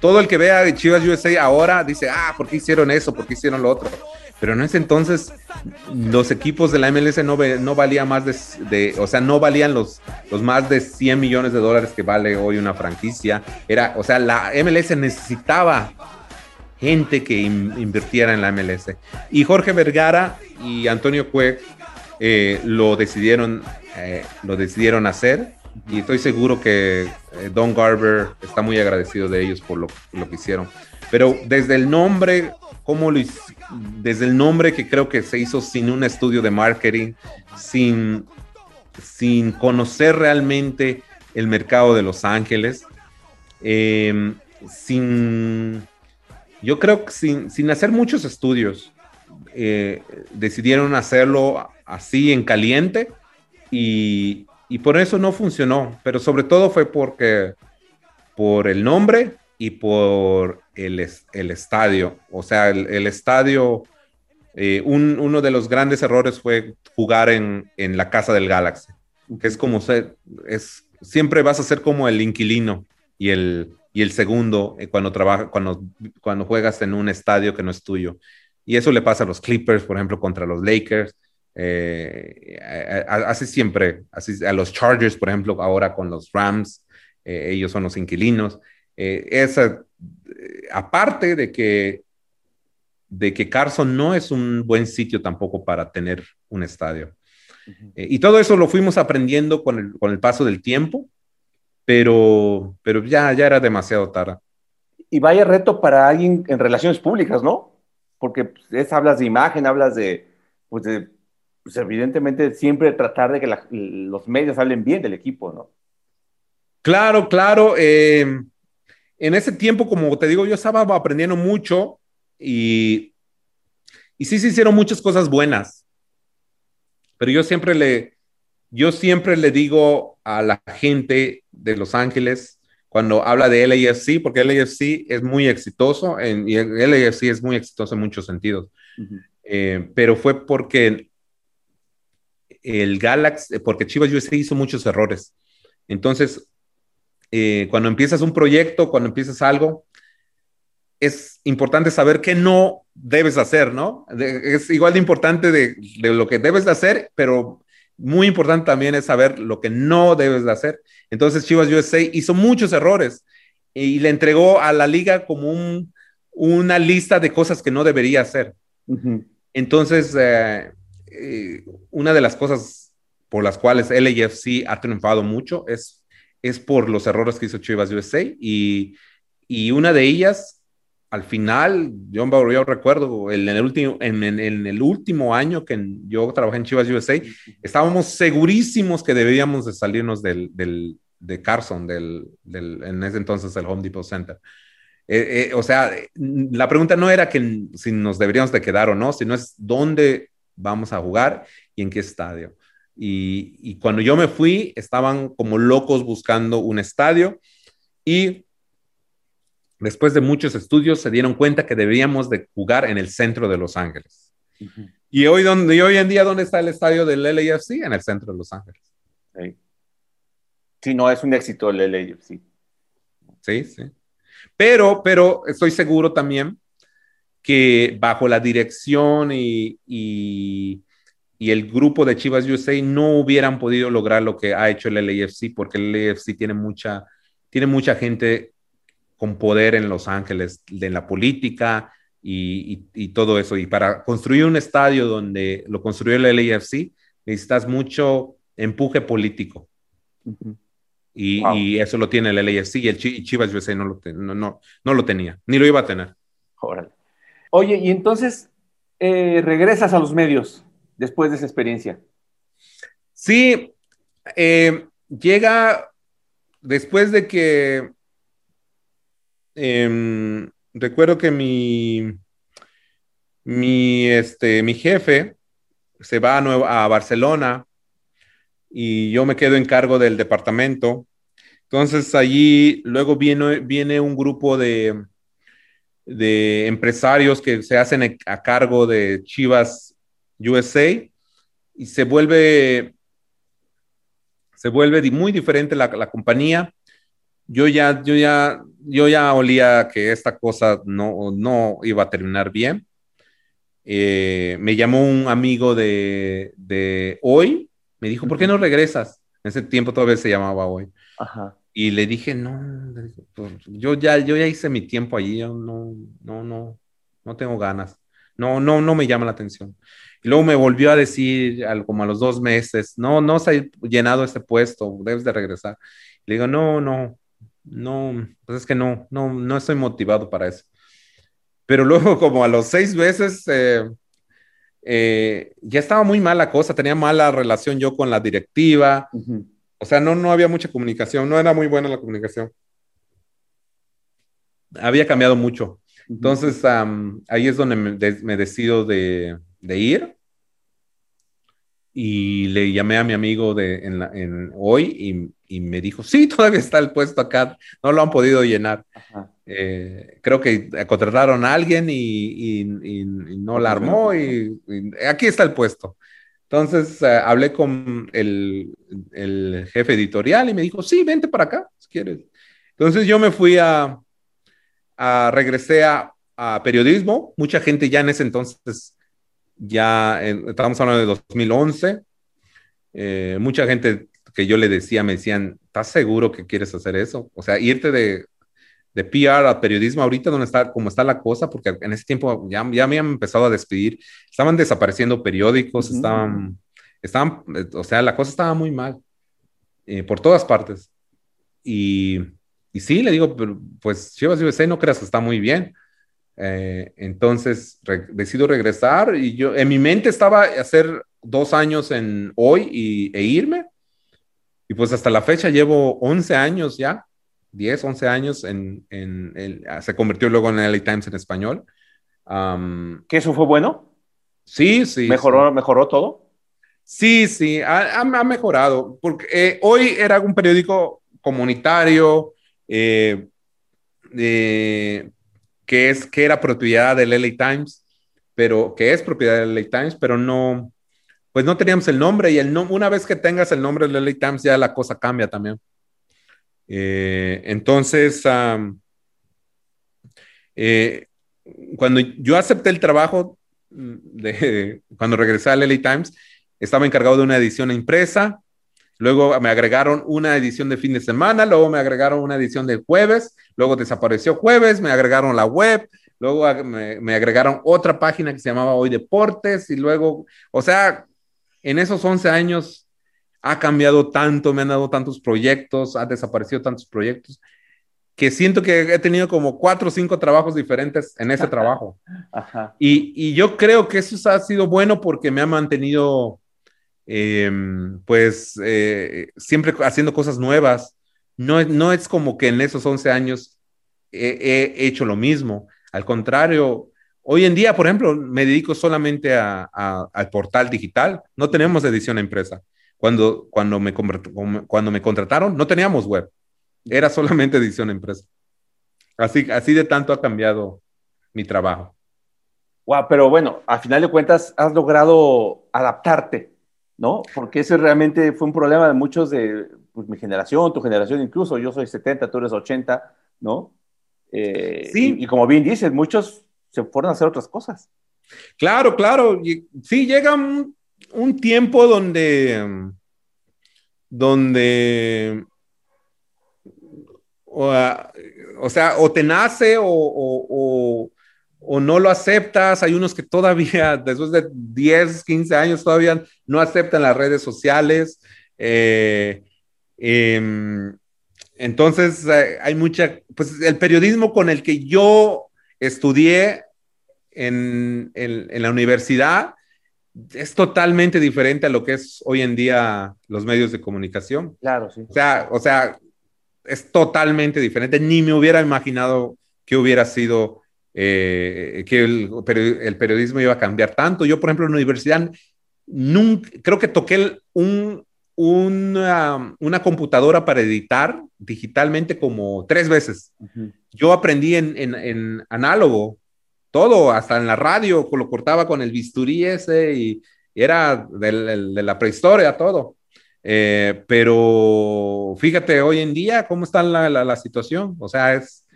todo el que vea Chivas USA ahora dice, ah, ¿por qué hicieron eso? ¿Por qué hicieron lo otro? Pero en ese entonces los equipos de la MLS no, no valían más de, o sea, no valían los, los más de 100 millones de dólares que vale hoy una franquicia. Era, o sea, la MLS necesitaba gente que invirtiera en la MLS. Y Jorge Vergara y Antonio Cue eh, lo decidieron eh, lo decidieron hacer y estoy seguro que eh, Don Garber está muy agradecido de ellos por lo, lo que hicieron. Pero desde el nombre, ¿cómo lo Desde el nombre que creo que se hizo sin un estudio de marketing, sin, sin conocer realmente el mercado de Los Ángeles, em, sin, yo creo que sin, sin hacer muchos estudios, eh, decidieron hacerlo así en caliente y, por eso no funcionó, pero sobre todo fue porque por el nombre y por el, el estadio. O sea, el, estadio, eh, uno de los grandes errores fue jugar en, la casa del Galaxy, que es como ser, es, siempre vas a ser como el inquilino y el, y el segundo eh, cuando, trabaja, cuando, cuando juegas en un estadio que no es tuyo. Y eso le pasa a los Clippers, por ejemplo, contra los Lakers. Eh, así siempre, así a los Chargers, por ejemplo, ahora con los Rams, eh, ellos son los inquilinos. Esa, aparte de que, de que Carson no es un buen sitio tampoco para tener un estadio. y todo eso lo fuimos aprendiendo con el, con el paso del tiempo, pero, pero ya, ya era demasiado tarde. Y vaya reto para alguien en relaciones públicas, ¿no? Porque pues, es, hablas de imagen, hablas de, pues de pues evidentemente siempre tratar de que los medios hablen bien del equipo, ¿no? Claro, claro. Eh, en ese tiempo, como te digo, yo estaba aprendiendo mucho y, y sí se hicieron muchas cosas buenas. Pero yo siempre le, yo siempre le digo a la gente de Los Ángeles cuando habla de LAFC, porque LAFC es muy exitoso en, y LAFC es muy exitoso en muchos sentidos. Eh, pero fue porque el Galaxy, porque Chivas USA hizo muchos errores. Entonces, eh, cuando empiezas un proyecto, cuando empiezas algo, es importante saber qué no debes hacer, ¿no? es igual de importante de, lo que debes de hacer, pero muy importante también es saber lo que no debes de hacer. Entonces Chivas USA hizo muchos errores y le entregó a la liga como una lista de cosas que no debería hacer. Entonces, eh, eh, una de las cosas por las cuales LAFC ha triunfado mucho es, es por los errores que hizo Chivas USA y, y una de ellas al final, yo, yo recuerdo, en el, último, en, el último año que yo trabajé en Chivas USA, estábamos segurísimos que debíamos de salirnos del, del de Carson, del, del, en ese entonces el Home Depot Center. Eh, eh, o sea, la pregunta no era que si nos deberíamos de quedar o no, sino es dónde vamos a jugar y en qué estadio. Y, y cuando yo me fui, estaban como locos buscando un estadio y después de muchos estudios, se dieron cuenta que deberíamos de jugar en el centro de Los Ángeles. y, hoy, donde, hoy en día, ¿dónde está el estadio del LAFC? En el centro de Los Ángeles. Sí, no, es un éxito el LAFC. Sí, sí. Pero, pero estoy seguro también que bajo la dirección y, y, y, el grupo de Chivas USA no hubieran podido lograr lo que ha hecho el LAFC, porque el LAFC tiene mucha, tiene mucha gente con poder en Los Ángeles, de la política y, todo eso. Y para construir un estadio donde lo construyó el LAFC, necesitas mucho empuje político. y, eso lo tiene el LAFC y el Chivas USA no lo, no, no, lo tenía, ni lo iba a tener. Oye, y entonces eh, regresas a los medios después de esa experiencia. Sí, eh, llega después de que Em, recuerdo que mi, mi, este, mi jefe se va a, a Barcelona y yo me quedo en cargo del departamento. Entonces allí luego viene, viene un grupo de, de empresarios que se hacen a cargo de Chivas USA y se vuelve, se vuelve muy diferente la, la compañía yo ya, yo ya, yo ya olía que esta cosa no, no iba a terminar bien. Eh, me llamó un amigo de, de, hoy, me dijo, ¿por qué no regresas? En ese tiempo todavía se llamaba hoy. Y le dije, no, pues, yo ya, yo ya hice mi tiempo allí, yo no, no, no, no tengo ganas. No, no, no me llama la atención. Y luego me volvió a decir, como a los dos meses, no, no se ha llenado este puesto, debes de regresar. Le digo, no, no, no, pues es que no, no, no estoy motivado para eso. Pero luego, como a los seis meses, eh, eh, ya estaba muy mala cosa, tenía mala relación yo con la directiva, o sea, no, no había mucha comunicación, no era muy buena la comunicación. Había cambiado mucho. Entonces, ahí es donde me, decido de, ir y le llamé a mi amigo de, en, hoy y, me dijo, sí, todavía está el puesto acá, no lo han podido llenar. Eh, creo que contrataron a alguien y, no la armó y, aquí está el puesto. Entonces eh, hablé con el, el, jefe editorial y me dijo, sí, vente para acá, si quieres. Entonces yo me fui a, a regresé a, a periodismo. Mucha gente ya en ese entonces ya estábamos hablando de 2011, eh, mucha gente que yo le decía, me decían, ¿estás seguro que quieres hacer eso? O sea, irte de, de PR a periodismo ahorita donde está, como está la cosa, porque en ese tiempo ya, ya me habían empezado a despedir, estaban desapareciendo periódicos, estaban, estaban, o sea, la cosa estaba muy mal, eh, por todas partes. Y, y sí, le digo, pues Chivas USA no creas que está muy bien. Eh, entonces decido regresar y yo en mi mente estaba hacer dos años en hoy y, e irme. Y pues hasta la fecha llevo 11 años ya, 10, 11 años en, en, se convirtió luego en LA Times en español. ¿Que eso fue bueno? Sí, sí. ¿Mejoró, ¿mejoró todo? Sí, sí, ha, ha mejorado. Porque eh, hoy era un periódico comunitario, eh, que, es, que era propiedad del LA Times, pero que es propiedad del LA Times, pero no, pues no teníamos el nombre y el una vez que tengas el nombre del LA Times ya la cosa cambia también. Eh, entonces, eh, cuando yo acepté el trabajo, de, cuando regresé al LA Times, estaba encargado de una edición impresa, luego me agregaron una edición de fin de semana, luego me agregaron una edición de jueves, luego desapareció jueves, me agregaron la web, luego me, agregaron otra página que se llamaba Hoy Deportes y luego, o sea, en esos 11 años ha cambiado tanto, me han dado tantos proyectos, ha desaparecido tantos proyectos, que siento que he tenido como cuatro o cinco trabajos diferentes en ese trabajo. Y, y, yo creo que eso ha sido bueno porque me ha mantenido, em, pues, eh, siempre haciendo cosas nuevas. No, no es como que en esos 11 años he, hecho lo mismo. Al contrario, hoy en día, por ejemplo, me dedico solamente a, al portal digital. No tenemos edición a empresa. Cuando, cuando, me, cuando me contrataron, no teníamos web era solamente edición empresa. Así, así de tanto ha cambiado mi trabajo. Wow, pero bueno, a final de cuentas has logrado adaptarte, ¿no? Porque ese realmente fue un problema de muchos de pues, mi generación, tu generación incluso. Yo soy 70, tú eres 80, ¿no? Eh, sí. Y, como bien dices, muchos se fueron a hacer otras cosas. Claro, claro. sí, llega un, un tiempo donde, donde o, sea, o te nace o, no lo aceptas. Hay unos que todavía, después de 10, 15 años, todavía no aceptan las redes sociales. Eh, em, entonces, eh, hay mucha, pues el periodismo con el que yo estudié en, en, la universidad es totalmente diferente a lo que es hoy en día los medios de comunicación. Claro, sí. O sea, o sea es totalmente diferente. Ni me hubiera imaginado que hubiera sido, eh, que el, periodismo iba a cambiar tanto. Yo, por ejemplo, en la universidad, nunca, creo que toqué un, una, una, computadora para editar digitalmente como tres veces. Yo aprendí en, en, análogo, todo, hasta en la radio, lo cortaba con el bisturí ese y, era de la prehistoria, todo. Eh, pero fíjate hoy en día cómo está la, la, situación. O sea, es,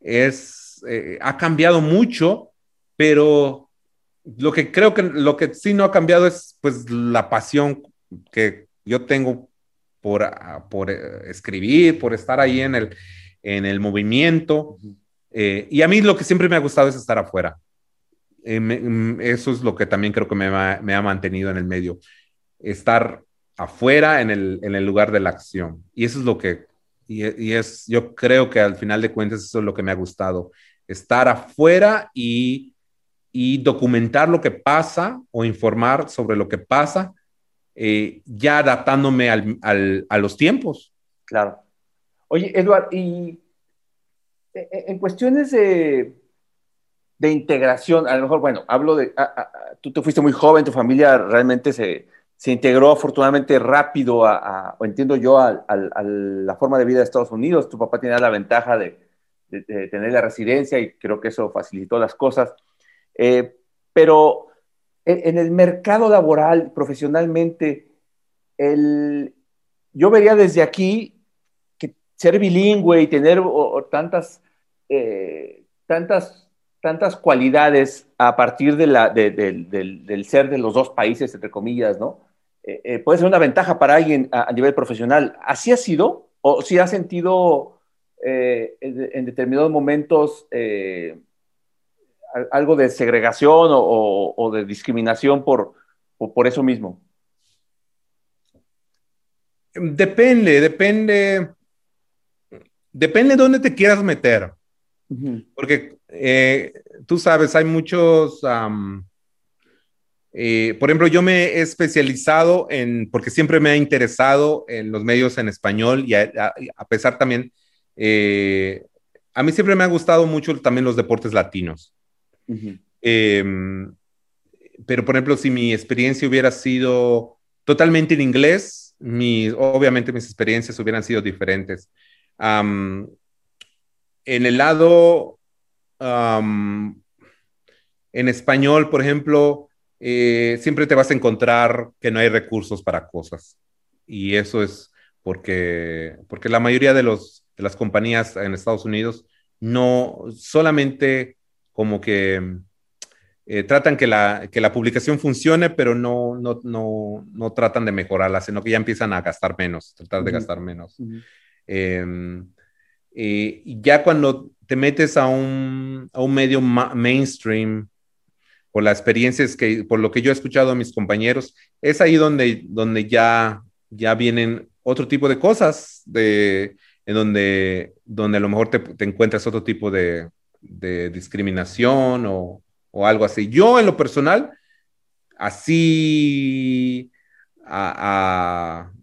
es eh, ha cambiado mucho, pero lo que creo que lo que sí no ha cambiado es pues la pasión que yo tengo por, ah, por eh, escribir, por estar ahí en el, en el movimiento. y a mí lo que siempre me ha gustado es estar afuera. Mm, eso es lo que también creo que me, me ha mantenido en el medio. Estar afuera en el, en el lugar de la acción. Y eso es lo que, y, es, yo creo que al final de cuentas eso es lo que me ha gustado, estar afuera y, y documentar lo que pasa o informar sobre lo que pasa, eh, ya adaptándome al, al, a los tiempos. Claro. Oye, Eduard, y e, e, en cuestiones de, de integración, a lo mejor, bueno, hablo de, tú te fuiste muy joven, tu familia realmente se, se integró afortunadamente rápido a, o entiendo yo, a, la forma de vida de Estados Unidos. Tu papá tenía la ventaja de, tener la residencia y creo que eso facilitó las cosas. Eh, pero en, el mercado laboral, profesionalmente, el, yo vería desde aquí que ser bilingüe y tener tantas, eh, tantas, tantas cualidades a partir de la, del ser de los dos países, entre comillas, ¿no? Eh, puede ser una ventaja para alguien a, nivel profesional. ¿Así ha sido? ¿O si ha sentido eh, en, determinados momentos algo de segregación o, de discriminación por, por, eso mismo? Depende, depende. Depende de dónde te quieras meter. Porque tú sabes, hay muchos. Eh, por ejemplo, yo me he especializado en, porque siempre me ha interesado en los medios en español y a, pesar también, eh, a mí siempre me ha gustado mucho también los deportes latinos. Em, pero, por ejemplo, si mi experiencia hubiera sido totalmente en inglés, mi, obviamente mis experiencias hubieran sido diferentes. en el lado, en español, por ejemplo, eh, siempre te vas a encontrar que no hay recursos para cosas. Y eso es porque, porque la mayoría de, los, de las compañías en Estados Unidos no solamente como que eh, tratan que la, que la publicación funcione, pero no, no, no, no, tratan de mejorarla, sino que ya empiezan a gastar menos, tratar de gastar menos. Em, y ya cuando te metes a un, a un medio mainstream, por la experiencia que, por lo que yo he escuchado a mis compañeros, es ahí donde, donde ya, ya vienen otro tipo de cosas, de, en donde, donde a lo mejor te, encuentras otro tipo de, discriminación o, algo así. Yo en lo personal, así,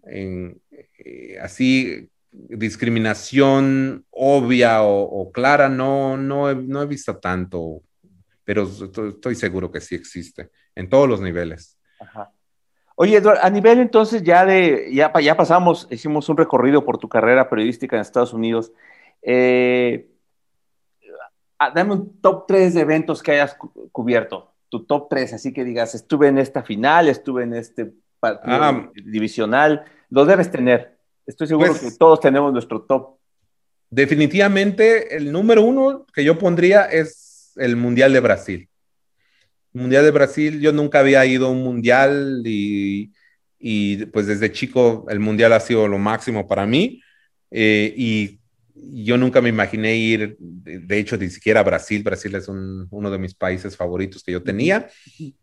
eh, así discriminación obvia o, clara, no, no, he, no he visto tanto, pero estoy seguro que sí existe en todos los niveles. Oye, Eduardo, a nivel entonces ya de, ya, ya pasamos, hicimos un recorrido por tu carrera periodística en Estados Unidos. Eh, dame un top 3 de eventos que hayas cubierto, tu top 3, así que digas, estuve en esta final, estuve en este partido ah. divisional, lo debes tener. Estoy seguro pues que todos tenemos nuestro top. Definitivamente el número uno que yo pondría es el Mundial de Brasil. Mundial de Brasil, yo nunca había ido a un mundial y, y, pues desde chico el mundial ha sido lo máximo para mí eh, y yo nunca me imaginé ir, de hecho, ni siquiera a Brasil. Brasil es uno de mis países favoritos que yo tenía,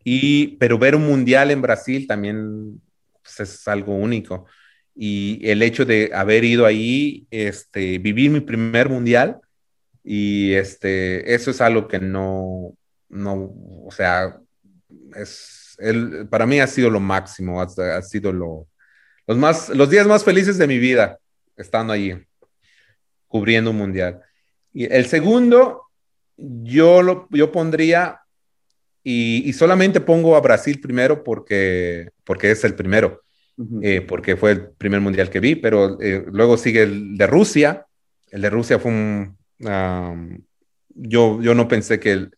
y, pero ver un mundial en Brasil también pues, es algo único. Y el hecho de haber ido ahí, este, vivir mi primer mundial, y este, eso es algo que no, no, o sea, es, el, para mí ha sido lo máximo, ha, sido lo, los, más, los días más felices de mi vida estando allí, cubriendo un mundial. Y el segundo, yo, lo, yo pondría, y, solamente pongo a Brasil primero porque, porque es el primero, eh, porque fue el primer mundial que vi, pero eh, luego sigue el de Rusia. El de Rusia fue un... yo, yo no pensé que el,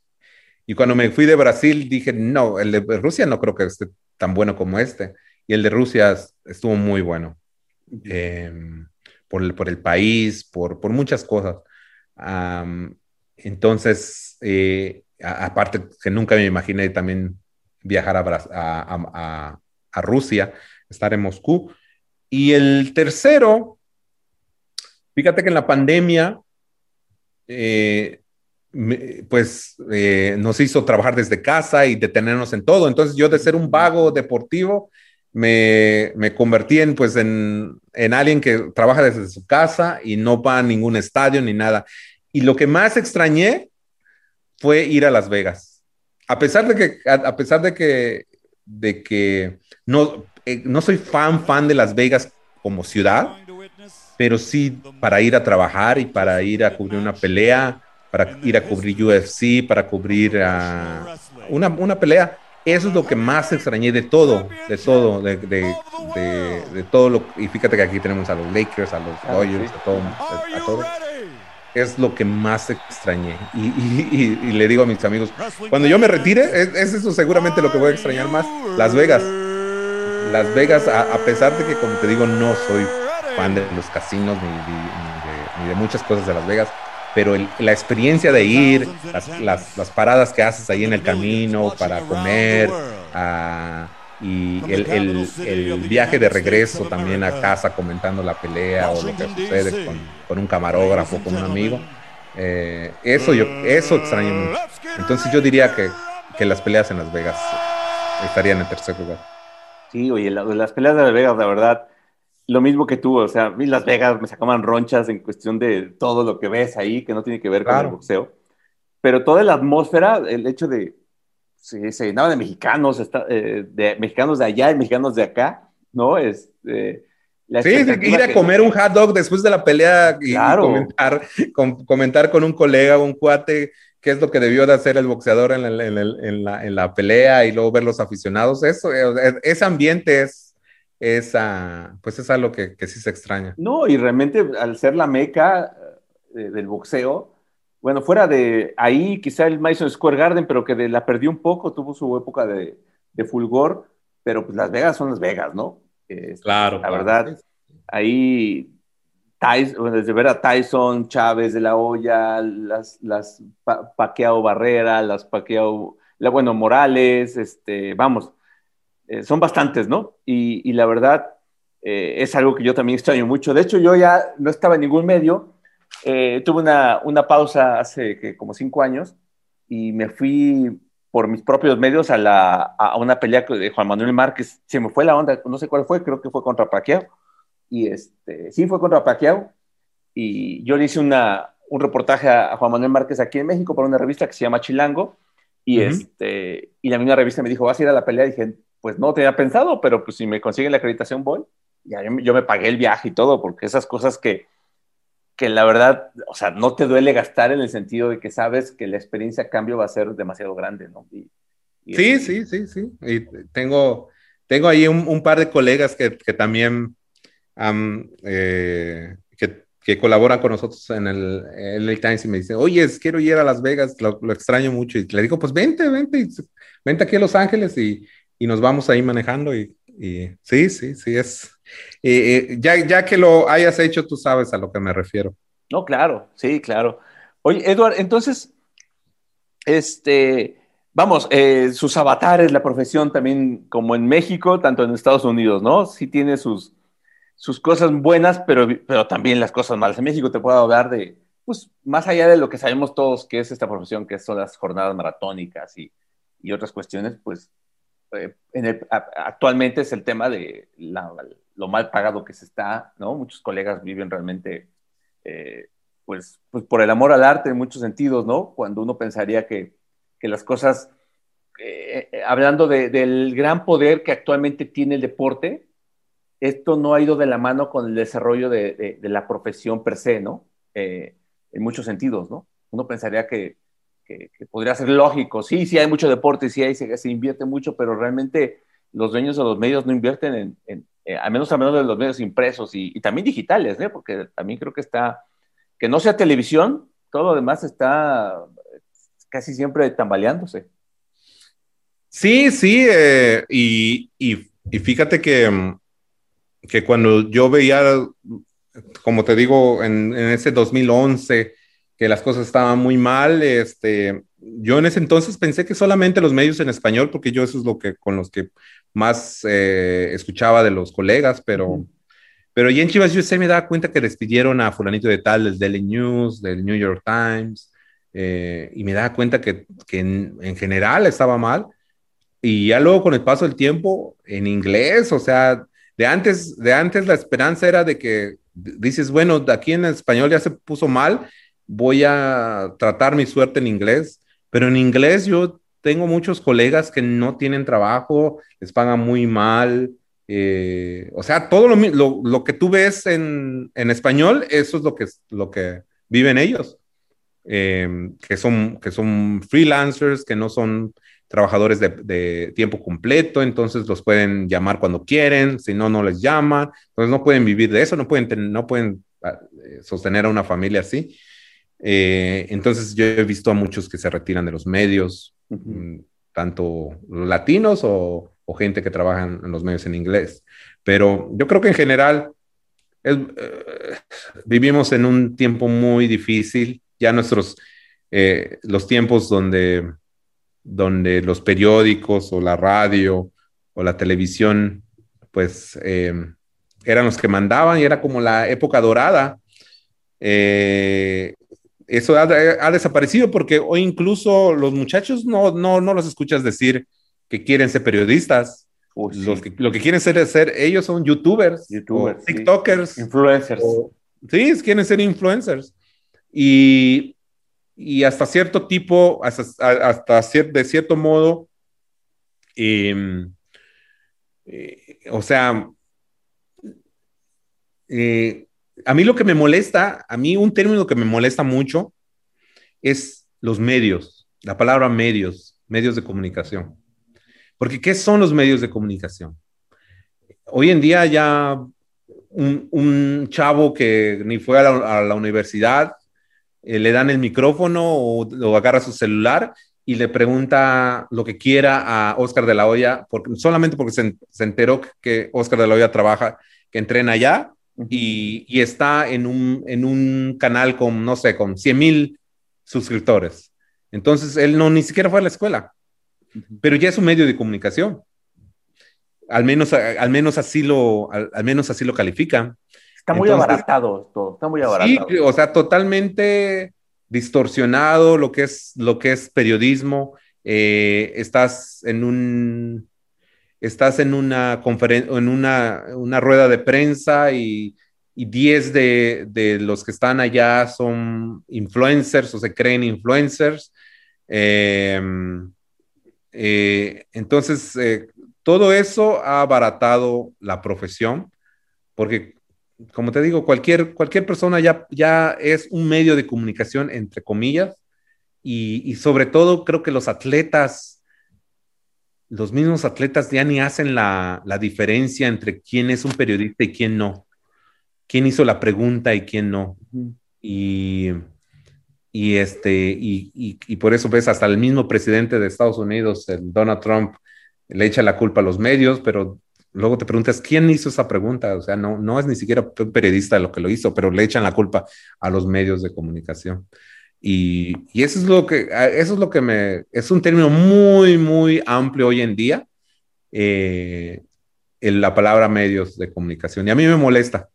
y cuando me fui de Brasil dije, no, el de Rusia no creo que esté tan bueno como este. Y el de Rusia estuvo muy bueno. Em, por, el, por el país, por, por muchas cosas. entonces, eh, aparte que nunca me imaginé también viajar a, a, a, Rusia, estar en Moscú. Y el tercero, fíjate que en la pandemia eh, pues eh, nos hizo trabajar desde casa y detenernos en todo. Entonces yo de ser un vago deportivo, me, me convertí en, pues, en, en, alguien que trabaja desde su casa y no va a ningún estadio ni nada. Y lo que más extrañé fue ir a Las Vegas. A pesar de que, a, pesar de que, de que no, eh, no soy fan, fan de Las Vegas como ciudad, pero sí para ir a trabajar y para ir a cubrir una pelea para ir a cubrir UFC, para cubrir una, una, pelea. Eso es lo que más extrañé de todo, de todo, de, de, de, todo lo y fíjate que aquí tenemos a los Lakers, a los Dodgers, a todo, a todo. Es lo que más extrañé. Y, y, y, le digo a mis amigos, cuando yo me retire, es, eso seguramente lo que voy a extrañar más. Las Vegas. Las Vegas, a, pesar de que, como te digo, no soy fan de los casinos ni, ni de muchas cosas de Las Vegas, pero la experiencia de ir, las, las, paradas que haces ahí en el camino para comer, ah, y el, el, el, viaje de regreso también a casa comentando la pelea o lo que sucede con, con un camarógrafo, con un amigo, eh, eso, yo, eso extraño mucho. Entonces yo diría que, que las peleas en Las Vegas estarían en tercer lugar. Sí, oye, las peleas de Las Vegas, la verdad, lo mismo que tú, o sea, a mí Las Vegas me sacaban ronchas en cuestión de todo lo que ves ahí, que no tiene que ver con el boxeo. Pero toda la atmósfera, el hecho de, se, se llenaba de mexicanos, eh, de mexicanos de allá y mexicanos de acá, ¿no? Es, eh, sí, ir a comer un hot dog después de la pelea y comentar, comentar con un colega o un cuate qué es lo que debió de hacer el boxeador en la, en la, en la pelea y luego ver los aficionados. Eso, eh, ese ambiente es esa, pues es algo que, que sí se extraña. No, y realmente al ser la meca eh, del boxeo, bueno, fuera de ahí quizá el Madison Square Garden, pero que la perdió un poco, tuvo su época de, de fulgor, pero pues Las Vegas son Las Vegas, ¿no? claro. La verdad, ahí Tyson, desde ver a Tyson, Chávez de la Hoya, las, las Paqueado Barrera, las Paqueado, bueno, Morales, este, vamos, eh, son bastantes, ¿no? Y, la verdad eh, es algo que yo también extraño mucho. De hecho, yo ya no estaba en ningún medio, eh, tuve una, una, pausa hace como cinco años y me fui por mis propios medios a, la, a una pelea de Juan Manuel Márquez. Se me fue la onda, no sé cuál fue, creo que fue contra Paquiao. Y este, sí, fue contra Paquiao. y yo le hice una, un reportaje a, Juan Manuel Márquez aquí en México para una revista que se llama Chilango, y, este, y la misma revista me dijo, ¿vas a ir a la pelea? Y dije, pues no te había pensado, pero pues si me consiguen la acreditación voy. Y yo, yo me pagué el viaje y todo, porque esas cosas que, que la verdad, o sea, no te duele gastar en el sentido de que sabes que la experiencia a cambio va a ser demasiado grande, ¿no? sí, sí, sí, sí. Y tengo, tengo ahí un, par de colegas que, que también eh, que, que, colaboran con nosotros en el LA Times y me dicen, oye, quiero ir a Las Vegas, lo, extraño mucho. Y le digo, pues vente, vente, vente aquí a Los Ángeles y, y nos vamos ahí manejando. Y, sí, sí, sí, es. Eh, ya, ya que lo hayas hecho, tú sabes a lo que me refiero. No, claro, sí, claro. Oye, Edward, entonces, este, vamos, eh, sus avatares, la profesión también, como en México, tanto en Estados Unidos, ¿no? Sí tiene sus, sus cosas buenas, pero, pero también las cosas malas. En México te puedo hablar de, pues, más allá de lo que sabemos todos que es esta profesión, que son las jornadas maratónicas y, y otras cuestiones, pues, eh, actualmente es el tema de lo mal pagado que se está, ¿no? Muchos colegas viven realmente, eh, pues, pues, por el amor al arte en muchos sentidos, ¿no? Cuando uno pensaría que que las cosas, eh, hablando del gran poder que actualmente tiene el deporte, esto no ha ido de la mano con el desarrollo de, la profesión per se, ¿no? En muchos sentidos, ¿no? Uno pensaría que, podría ser lógico, sí, sí hay mucho deporte, sí hay, se, invierte mucho, pero realmente los dueños de los medios no invierten en, en al menos a menos de los medios impresos y, y también digitales, ¿eh? porque también creo que está, que no sea televisión, todo lo demás está casi siempre tambaleándose. Sí, sí, eh, y, fíjate que, que cuando yo veía, como te digo, en, ese 2011, que las cosas estaban muy mal, este, yo en ese entonces pensé que solamente los medios en español, porque yo eso es lo que con los que más eh, escuchaba de los colegas, pero, pero ya en Chivas USA me daba cuenta que despidieron a fulanito de tal del Daily News, del New York Times, eh, y me daba cuenta que, que en, general estaba mal. Y ya luego con el paso del tiempo, en inglés, o sea, de antes, de antes la esperanza era de que dices, bueno, aquí en español ya se puso mal, voy a tratar mi suerte en inglés, pero en inglés yo tengo muchos colegas que no tienen trabajo, les pagan muy mal, eh, o sea, todo lo, lo, lo, que tú ves en, en español, eso es lo que, lo que viven ellos. Em, que, son, que son freelancers, que no son trabajadores de, tiempo completo, entonces los pueden llamar cuando quieren, si no, no les llaman, entonces no pueden vivir de eso, no pueden, no pueden ah, eh, sostener a una familia así. Eh, entonces yo he visto a muchos que se retiran de los medios, mm, tanto latinos o, gente que trabaja en los medios en inglés. Pero yo creo que en general eh, vivimos en un tiempo muy difícil ya nuestros, eh, los tiempos donde, donde los periódicos o la radio o la televisión, pues eh, eran los que mandaban y era como la época dorada. Eh, eso ha, desaparecido porque hoy incluso los muchachos no, no, no los escuchas decir que quieren ser periodistas. los que, lo que quieren ser, ser ellos son youtubers, YouTubers TikTokers, influencers. sí, quieren ser influencers. Y, y hasta cierto tipo, hasta, hasta de cierto modo, em, eh, o sea, eh, a mí lo que me molesta, a mí un término que me molesta mucho es los medios, la palabra medios, medios de comunicación. Porque ¿qué son los medios de comunicación? Hoy en día ya un, chavo que ni fue a la universidad eh, le dan el micrófono o, agarra su celular y le pregunta lo que quiera a Oscar de la Hoya, solamente porque se, enteró que Oscar de la Hoya trabaja, que entrena allá y, está en un, en un, canal con, no sé, con 100 mil suscriptores. Entonces, él no ni siquiera fue a la escuela, pero ya es un medio de comunicación. Al menos, al menos, así, lo, al menos así lo califica. Está muy abaratado todo, está muy abaratado. Sí, o sea, totalmente distorsionado lo que es, lo que es periodismo. Eh, estás en un estás en una en una, una, rueda de prensa y, y 10 de, los que están allá son influencers o se creen influencers. Em, eh, entonces, eh, todo eso ha abaratado la profesión, porque, como te digo, cualquier, cualquier persona ya, ya es un medio de comunicación, entre comillas, y, sobre todo creo que los atletas, los mismos atletas ya ni hacen la, la diferencia entre quién es un periodista y quién no quién hizo la pregunta y quién no. Y, y este, y, y, por eso ves hasta el mismo presidente de Estados Unidos, el Donald Trump, le echa la culpa a los medios, pero luego te preguntas quién hizo esa pregunta. O sea, no, no es ni siquiera un periodista lo que lo hizo, pero le echan la culpa a los medios de comunicación. Y, y, eso es lo que, eso es lo que me, es un término muy, muy amplio hoy en día, eh, en la palabra medios de comunicación. Y a mí me molesta,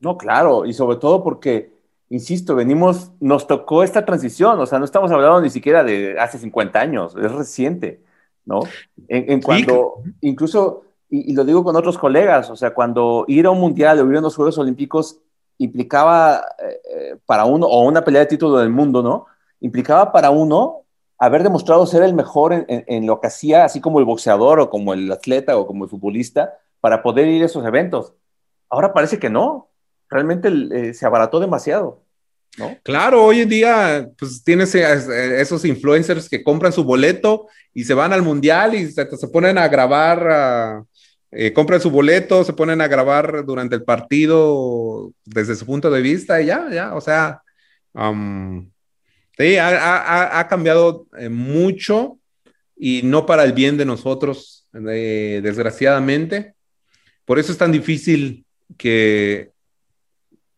no, claro, y sobre todo porque, insisto, venimos, nos tocó esta transición, o sea, no estamos hablando ni siquiera de hace 50 años, es reciente, ¿no? En, cuando, incluso, y, lo digo con otros colegas, o sea, cuando ir a un mundial o ir a unos Juegos Olímpicos implicaba eh, eh, para uno, o una pelea de título del mundo, ¿no? Implicaba para uno haber demostrado ser el mejor en, lo que hacía, así como el boxeador o como el atleta o como el futbolista, para poder ir a esos eventos. Ahora parece que no realmente eh, se abarató demasiado. ¿No? Claro, hoy en día, pues tienes esos influencers que compran su boleto y se van al mundial y se, ponen a grabar, compran su boleto, se ponen a grabar durante el partido desde su punto de vista y ya, ya, o sea, sí, ha, cambiado mucho y no para el bien de nosotros, desgraciadamente. Por eso es tan difícil que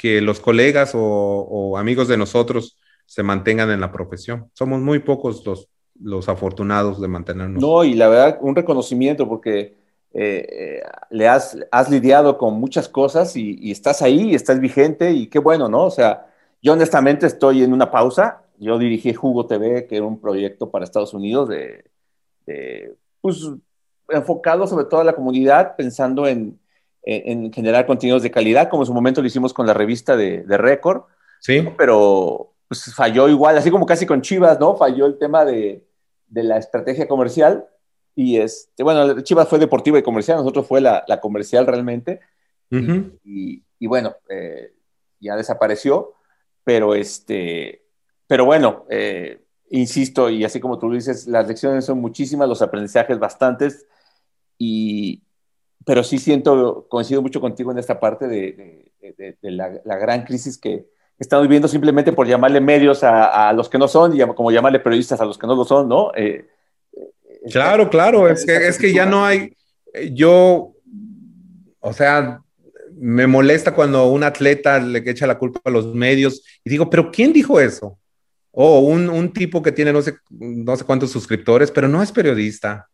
que los colegas o, amigos de nosotros se mantengan en la profesión. Somos muy pocos los, los afortunados de mantenernos. No, y la verdad, un reconocimiento porque eh, eh, le has, has, lidiado con muchas cosas y, estás ahí, estás vigente y qué bueno, ¿no? O sea, yo honestamente estoy en una pausa. Yo dirigí Jugo TV, que era un proyecto para Estados Unidos de, de pues, enfocado sobre todo a la comunidad, pensando en, en, generar contenidos de calidad, como en su momento lo hicimos con la revista de, de Record. Sí. Pero pues, falló igual, así como casi con Chivas, ¿no? Falló el tema de, de la estrategia comercial. Y este, bueno, Chivas fue deportiva y comercial, nosotros fue la, la comercial realmente. y, y, bueno, eh, ya desapareció, pero este, pero bueno, eh, insisto, y así como tú dices, las lecciones son muchísimas, los aprendizajes bastantes, y, pero sí siento, coincido mucho contigo en esta parte de, la, gran crisis que estamos viviendo simplemente por llamarle medios a, los que no son y como llamarle periodistas a los que no lo son, ¿no? Eh, claro, claro, es que, es que ya no hay, eh, yo, o sea, me molesta cuando un atleta le echa la culpa a los medios y digo, pero ¿quién dijo eso? O un, un, tipo que tiene no sé, no sé cuántos suscriptores, pero no es periodista.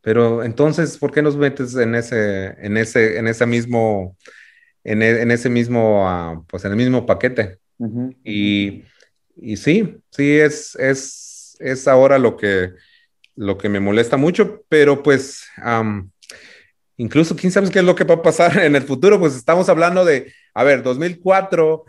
Pero entonces, ¿por qué nos metes en ese, en ese, en ese mismo, en, e, ese mismo, ah, pues en el mismo paquete? y, y, sí, sí, es, es, es ahora lo que, lo que me molesta mucho, pero pues incluso quién sabe qué es lo que va a pasar en el futuro, pues estamos hablando de, a ver, 2004,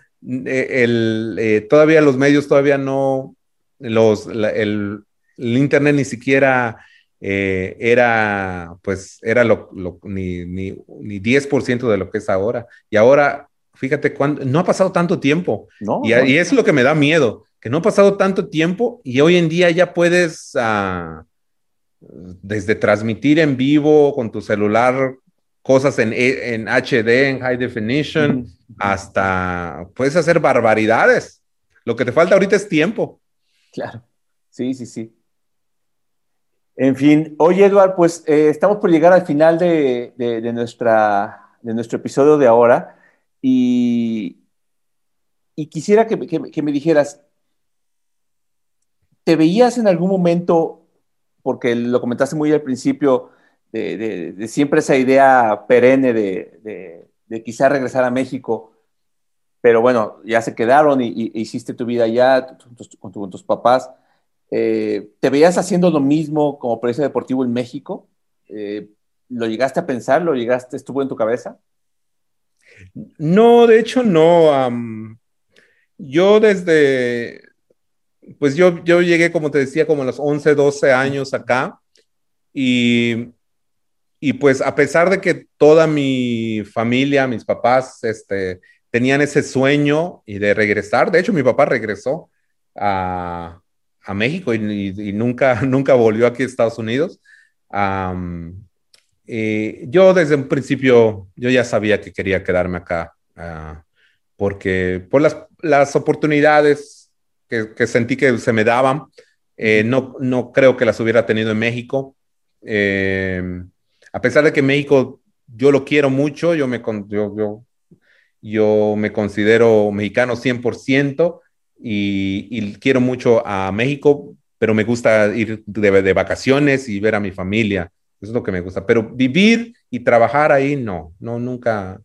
eh, el, eh, todavía los medios todavía no, los, el, el, Internet ni siquiera eh, era, pues, era lo, ni, ni, ni 10% de lo que es ahora. Y ahora, fíjate, cuando, no ha pasado tanto tiempo. y, y, es lo que me da miedo, que no ha pasado tanto tiempo y hoy en día ya puedes, uh, desde transmitir en vivo con tu celular cosas en, en HD, en high definition, hasta puedes hacer barbaridades. Lo que te falta ahorita es tiempo. Claro, sí, sí, sí. En fin, oye Eduard, pues eh, estamos por llegar al final de, nuestra, de nuestro episodio de ahora y, y quisiera que, me dijeras, ¿te veías en algún momento, porque lo comentaste muy al principio, de, siempre esa idea perenne de, quizá regresar a México, pero bueno, ya se quedaron y, hiciste tu vida allá con tus papás? Eh, ¿Te veías haciendo lo mismo como periodista deportivo en México? Eh, ¿Lo llegaste a pensar? ¿Lo llegaste? ¿Estuvo en tu cabeza? No, de hecho no. yo desde, pues yo, yo llegué, como te decía, como a los 11, 12 años acá y, y pues a pesar de que toda mi familia, mis papás, este, tenían ese sueño y de regresar, de hecho mi papá regresó a, a México y, nunca, nunca volvió aquí a Estados Unidos. Eh, yo desde un principio, yo ya sabía que quería quedarme acá, uh, porque por las, las oportunidades que, sentí que se me daban, eh, no, no creo que las hubiera tenido en México. Eh, a pesar de que México yo lo quiero mucho, yo me, yo, yo, yo me considero mexicano 100% y, y, quiero mucho a México, pero me gusta ir de, de vacaciones y ver a mi familia. Eso es lo que me gusta. Pero vivir y trabajar ahí, no, no, nunca,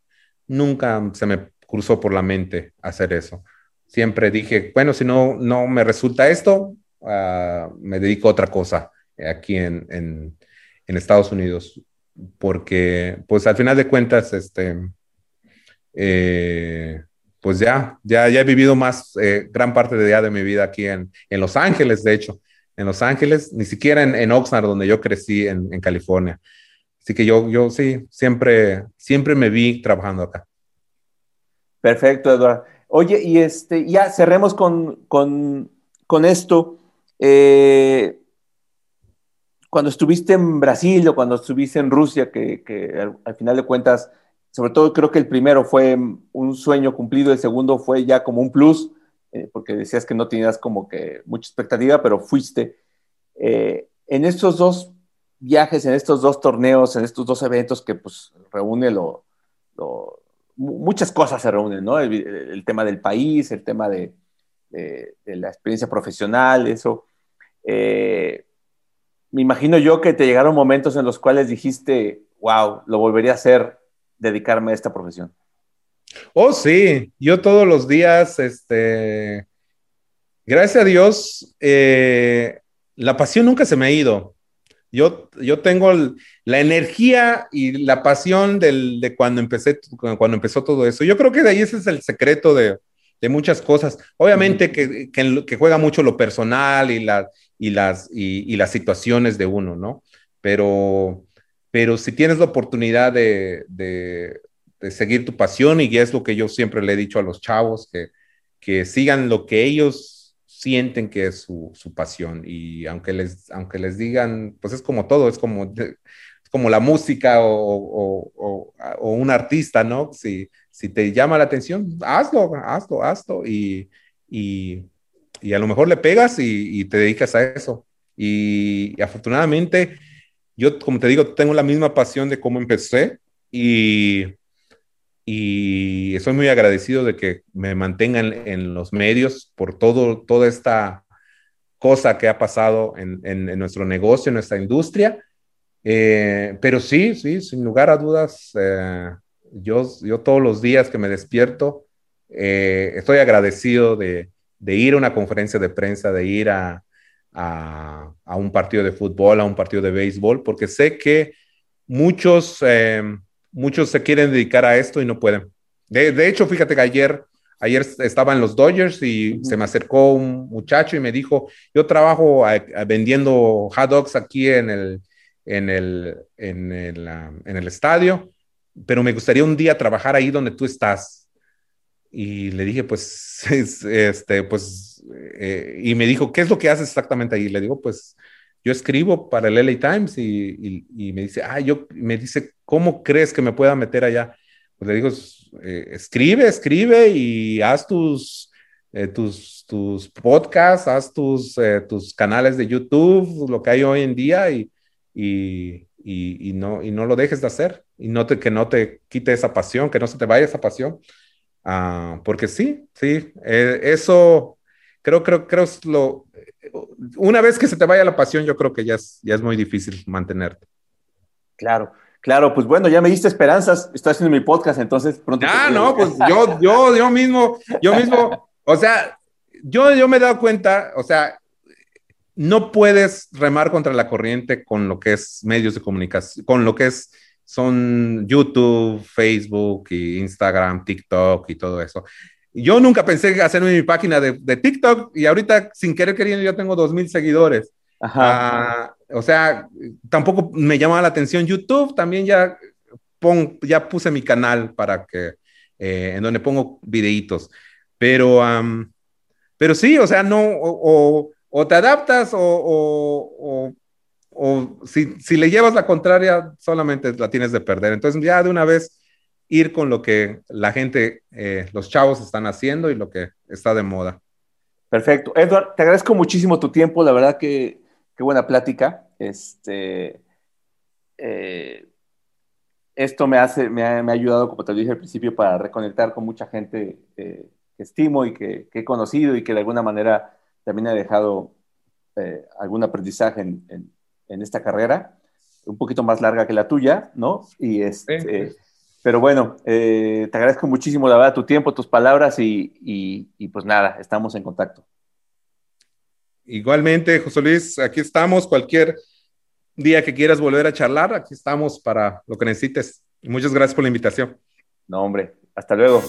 nunca se me cruzó por la mente hacer eso. Siempre dije, bueno, si no, no me resulta esto, uh, me dedico a otra cosa aquí en, en, en, Estados Unidos. Porque, pues al final de cuentas, este, eh, pues ya, ya, ya he vivido más, eh, gran parte de, ya de mi vida aquí en, en Los Ángeles, de hecho en Los Ángeles, ni siquiera en, Oxnard, donde yo crecí en, California. Así que yo, yo sí, siempre, siempre me vi trabajando acá. Perfecto, Eduardo. Oye, y este, ya cerremos con, con, con esto. Eh, cuando estuviste en Brasil o cuando estuviste en Rusia, que, que al, al, final de cuentas, sobre todo creo que el primero fue un sueño cumplido, el segundo fue ya como un plus eh, porque decías que no tenías como que mucha expectativa, pero fuiste. Eh, en estos dos viajes, en estos dos torneos, en estos dos eventos que pues reúne lo, lo muchas cosas se reúnen, ¿no? El, el, tema del país, el tema de, la experiencia profesional, eso. Eh, me imagino yo que te llegaron momentos en los cuales dijiste, wow, lo volvería a hacer, dedicarme a esta profesión. Oh, sí, yo todos los días, este, gracias a Dios, eh, la pasión nunca se me ha ido. Yo, yo tengo el, la energía y la pasión del, de cuando empecé, cuando empezó todo eso. Yo creo que de ahí ese es el secreto de, de muchas cosas. Obviamente que, que, que, juega mucho lo personal y, la, y, las, y, y, las situaciones de uno, ¿no? Pero, pero si tienes la oportunidad de, de, de seguir tu pasión y es lo que yo siempre le he dicho a los chavos, que, que sigan lo que ellos sienten que es su, su, pasión y aunque les, aunque les digan, pues es como todo, es como, es como la música o, o, o, o, un artista, ¿no? Si, si te llama la atención, hazlo, hazlo, hazlo y, y, y a lo mejor le pegas y, y te dedicas a eso. Y, afortunadamente, yo, como te digo, tengo la misma pasión de cómo empecé y y estoy muy agradecido de que me mantengan en los medios por todo, toda esta cosa que ha pasado en, en, en nuestro negocio, en nuestra industria. Eh, pero sí, sí, sin lugar a dudas, eh, yo, yo todos los días que me despierto, eh, estoy agradecido de, de, ir a una conferencia de prensa, de ir a, a, a, un partido de fútbol, a un partido de béisbol, porque sé que muchos eh, muchos se quieren dedicar a esto y no pueden. De, de hecho, fíjate que ayer, ayer estaba en los Dodgers y uh -huh. se me acercó un muchacho y me dijo, yo trabajo a, a vendiendo hot dogs aquí en el, en el, en el, en el estadio, pero me gustaría un día trabajar ahí donde tú estás. Y le dije, pues, este, pues, eh, y me dijo, ¿qué es lo que haces exactamente ahí? Le digo, pues, yo escribo para el LA Times y, y, y, me dice, ah, yo, me dice, ¿cómo crees que me pueda meter allá? Pues le digo, eh, escribe, escribe y haz tus, eh, tus, tus podcasts, haz tus, eh, tus canales de YouTube, lo que hay hoy en día y, y, y, no, y no lo dejes de hacer y no te, que no te quite esa pasión, que no se te vaya esa pasión. Uh, porque sí, sí, eh, eso creo, creo, creo es lo, una vez que se te vaya la pasión, yo creo que ya es, ya es muy difícil mantenerte. Claro, claro, pues bueno, ya me diste esperanzas, estoy haciendo mi podcast, entonces pronto. Ah, no, pues yo, yo, yo mismo, yo mismo, o sea, yo, yo me he dado cuenta, o sea, no puedes remar contra la corriente con lo que es medios de comunicación, con lo que es son YouTube, Facebook, Instagram, TikTok y todo eso. Yo nunca pensé hacerme mi página de, TikTok y ahorita sin querer queriendo yo tengo dos mil seguidores. Ah, o sea, tampoco me llamaba la atención YouTube, también ya, pon, ya puse mi canal para que, eh, en donde pongo videitos. Pero, pero sí, o sea, no, o, te adaptas o, o si, le llevas la contraria, solamente la tienes de perder. Entonces, ya de una vez ir con lo que la gente, eh, los chavos están haciendo y lo que está de moda. Perfecto. Edward, te agradezco muchísimo tu tiempo, la verdad que qué buena plática. Este, eh, esto me, hace, me ha, ayudado, como te dije al principio, para reconectar con mucha gente eh, que estimo y que, he conocido y que de alguna manera también ha dejado algún aprendizaje en en esta carrera, un poquito más larga que la tuya, ¿no? Y este, pero bueno, eh, te agradezco muchísimo, la verdad, tu tiempo, tus palabras y, pues nada, estamos en contacto. Igualmente, José Luis, aquí estamos. Cualquier día que quieras volver a charlar, aquí estamos para lo que necesites. Muchas gracias por la invitación. No, hombre, hasta luego.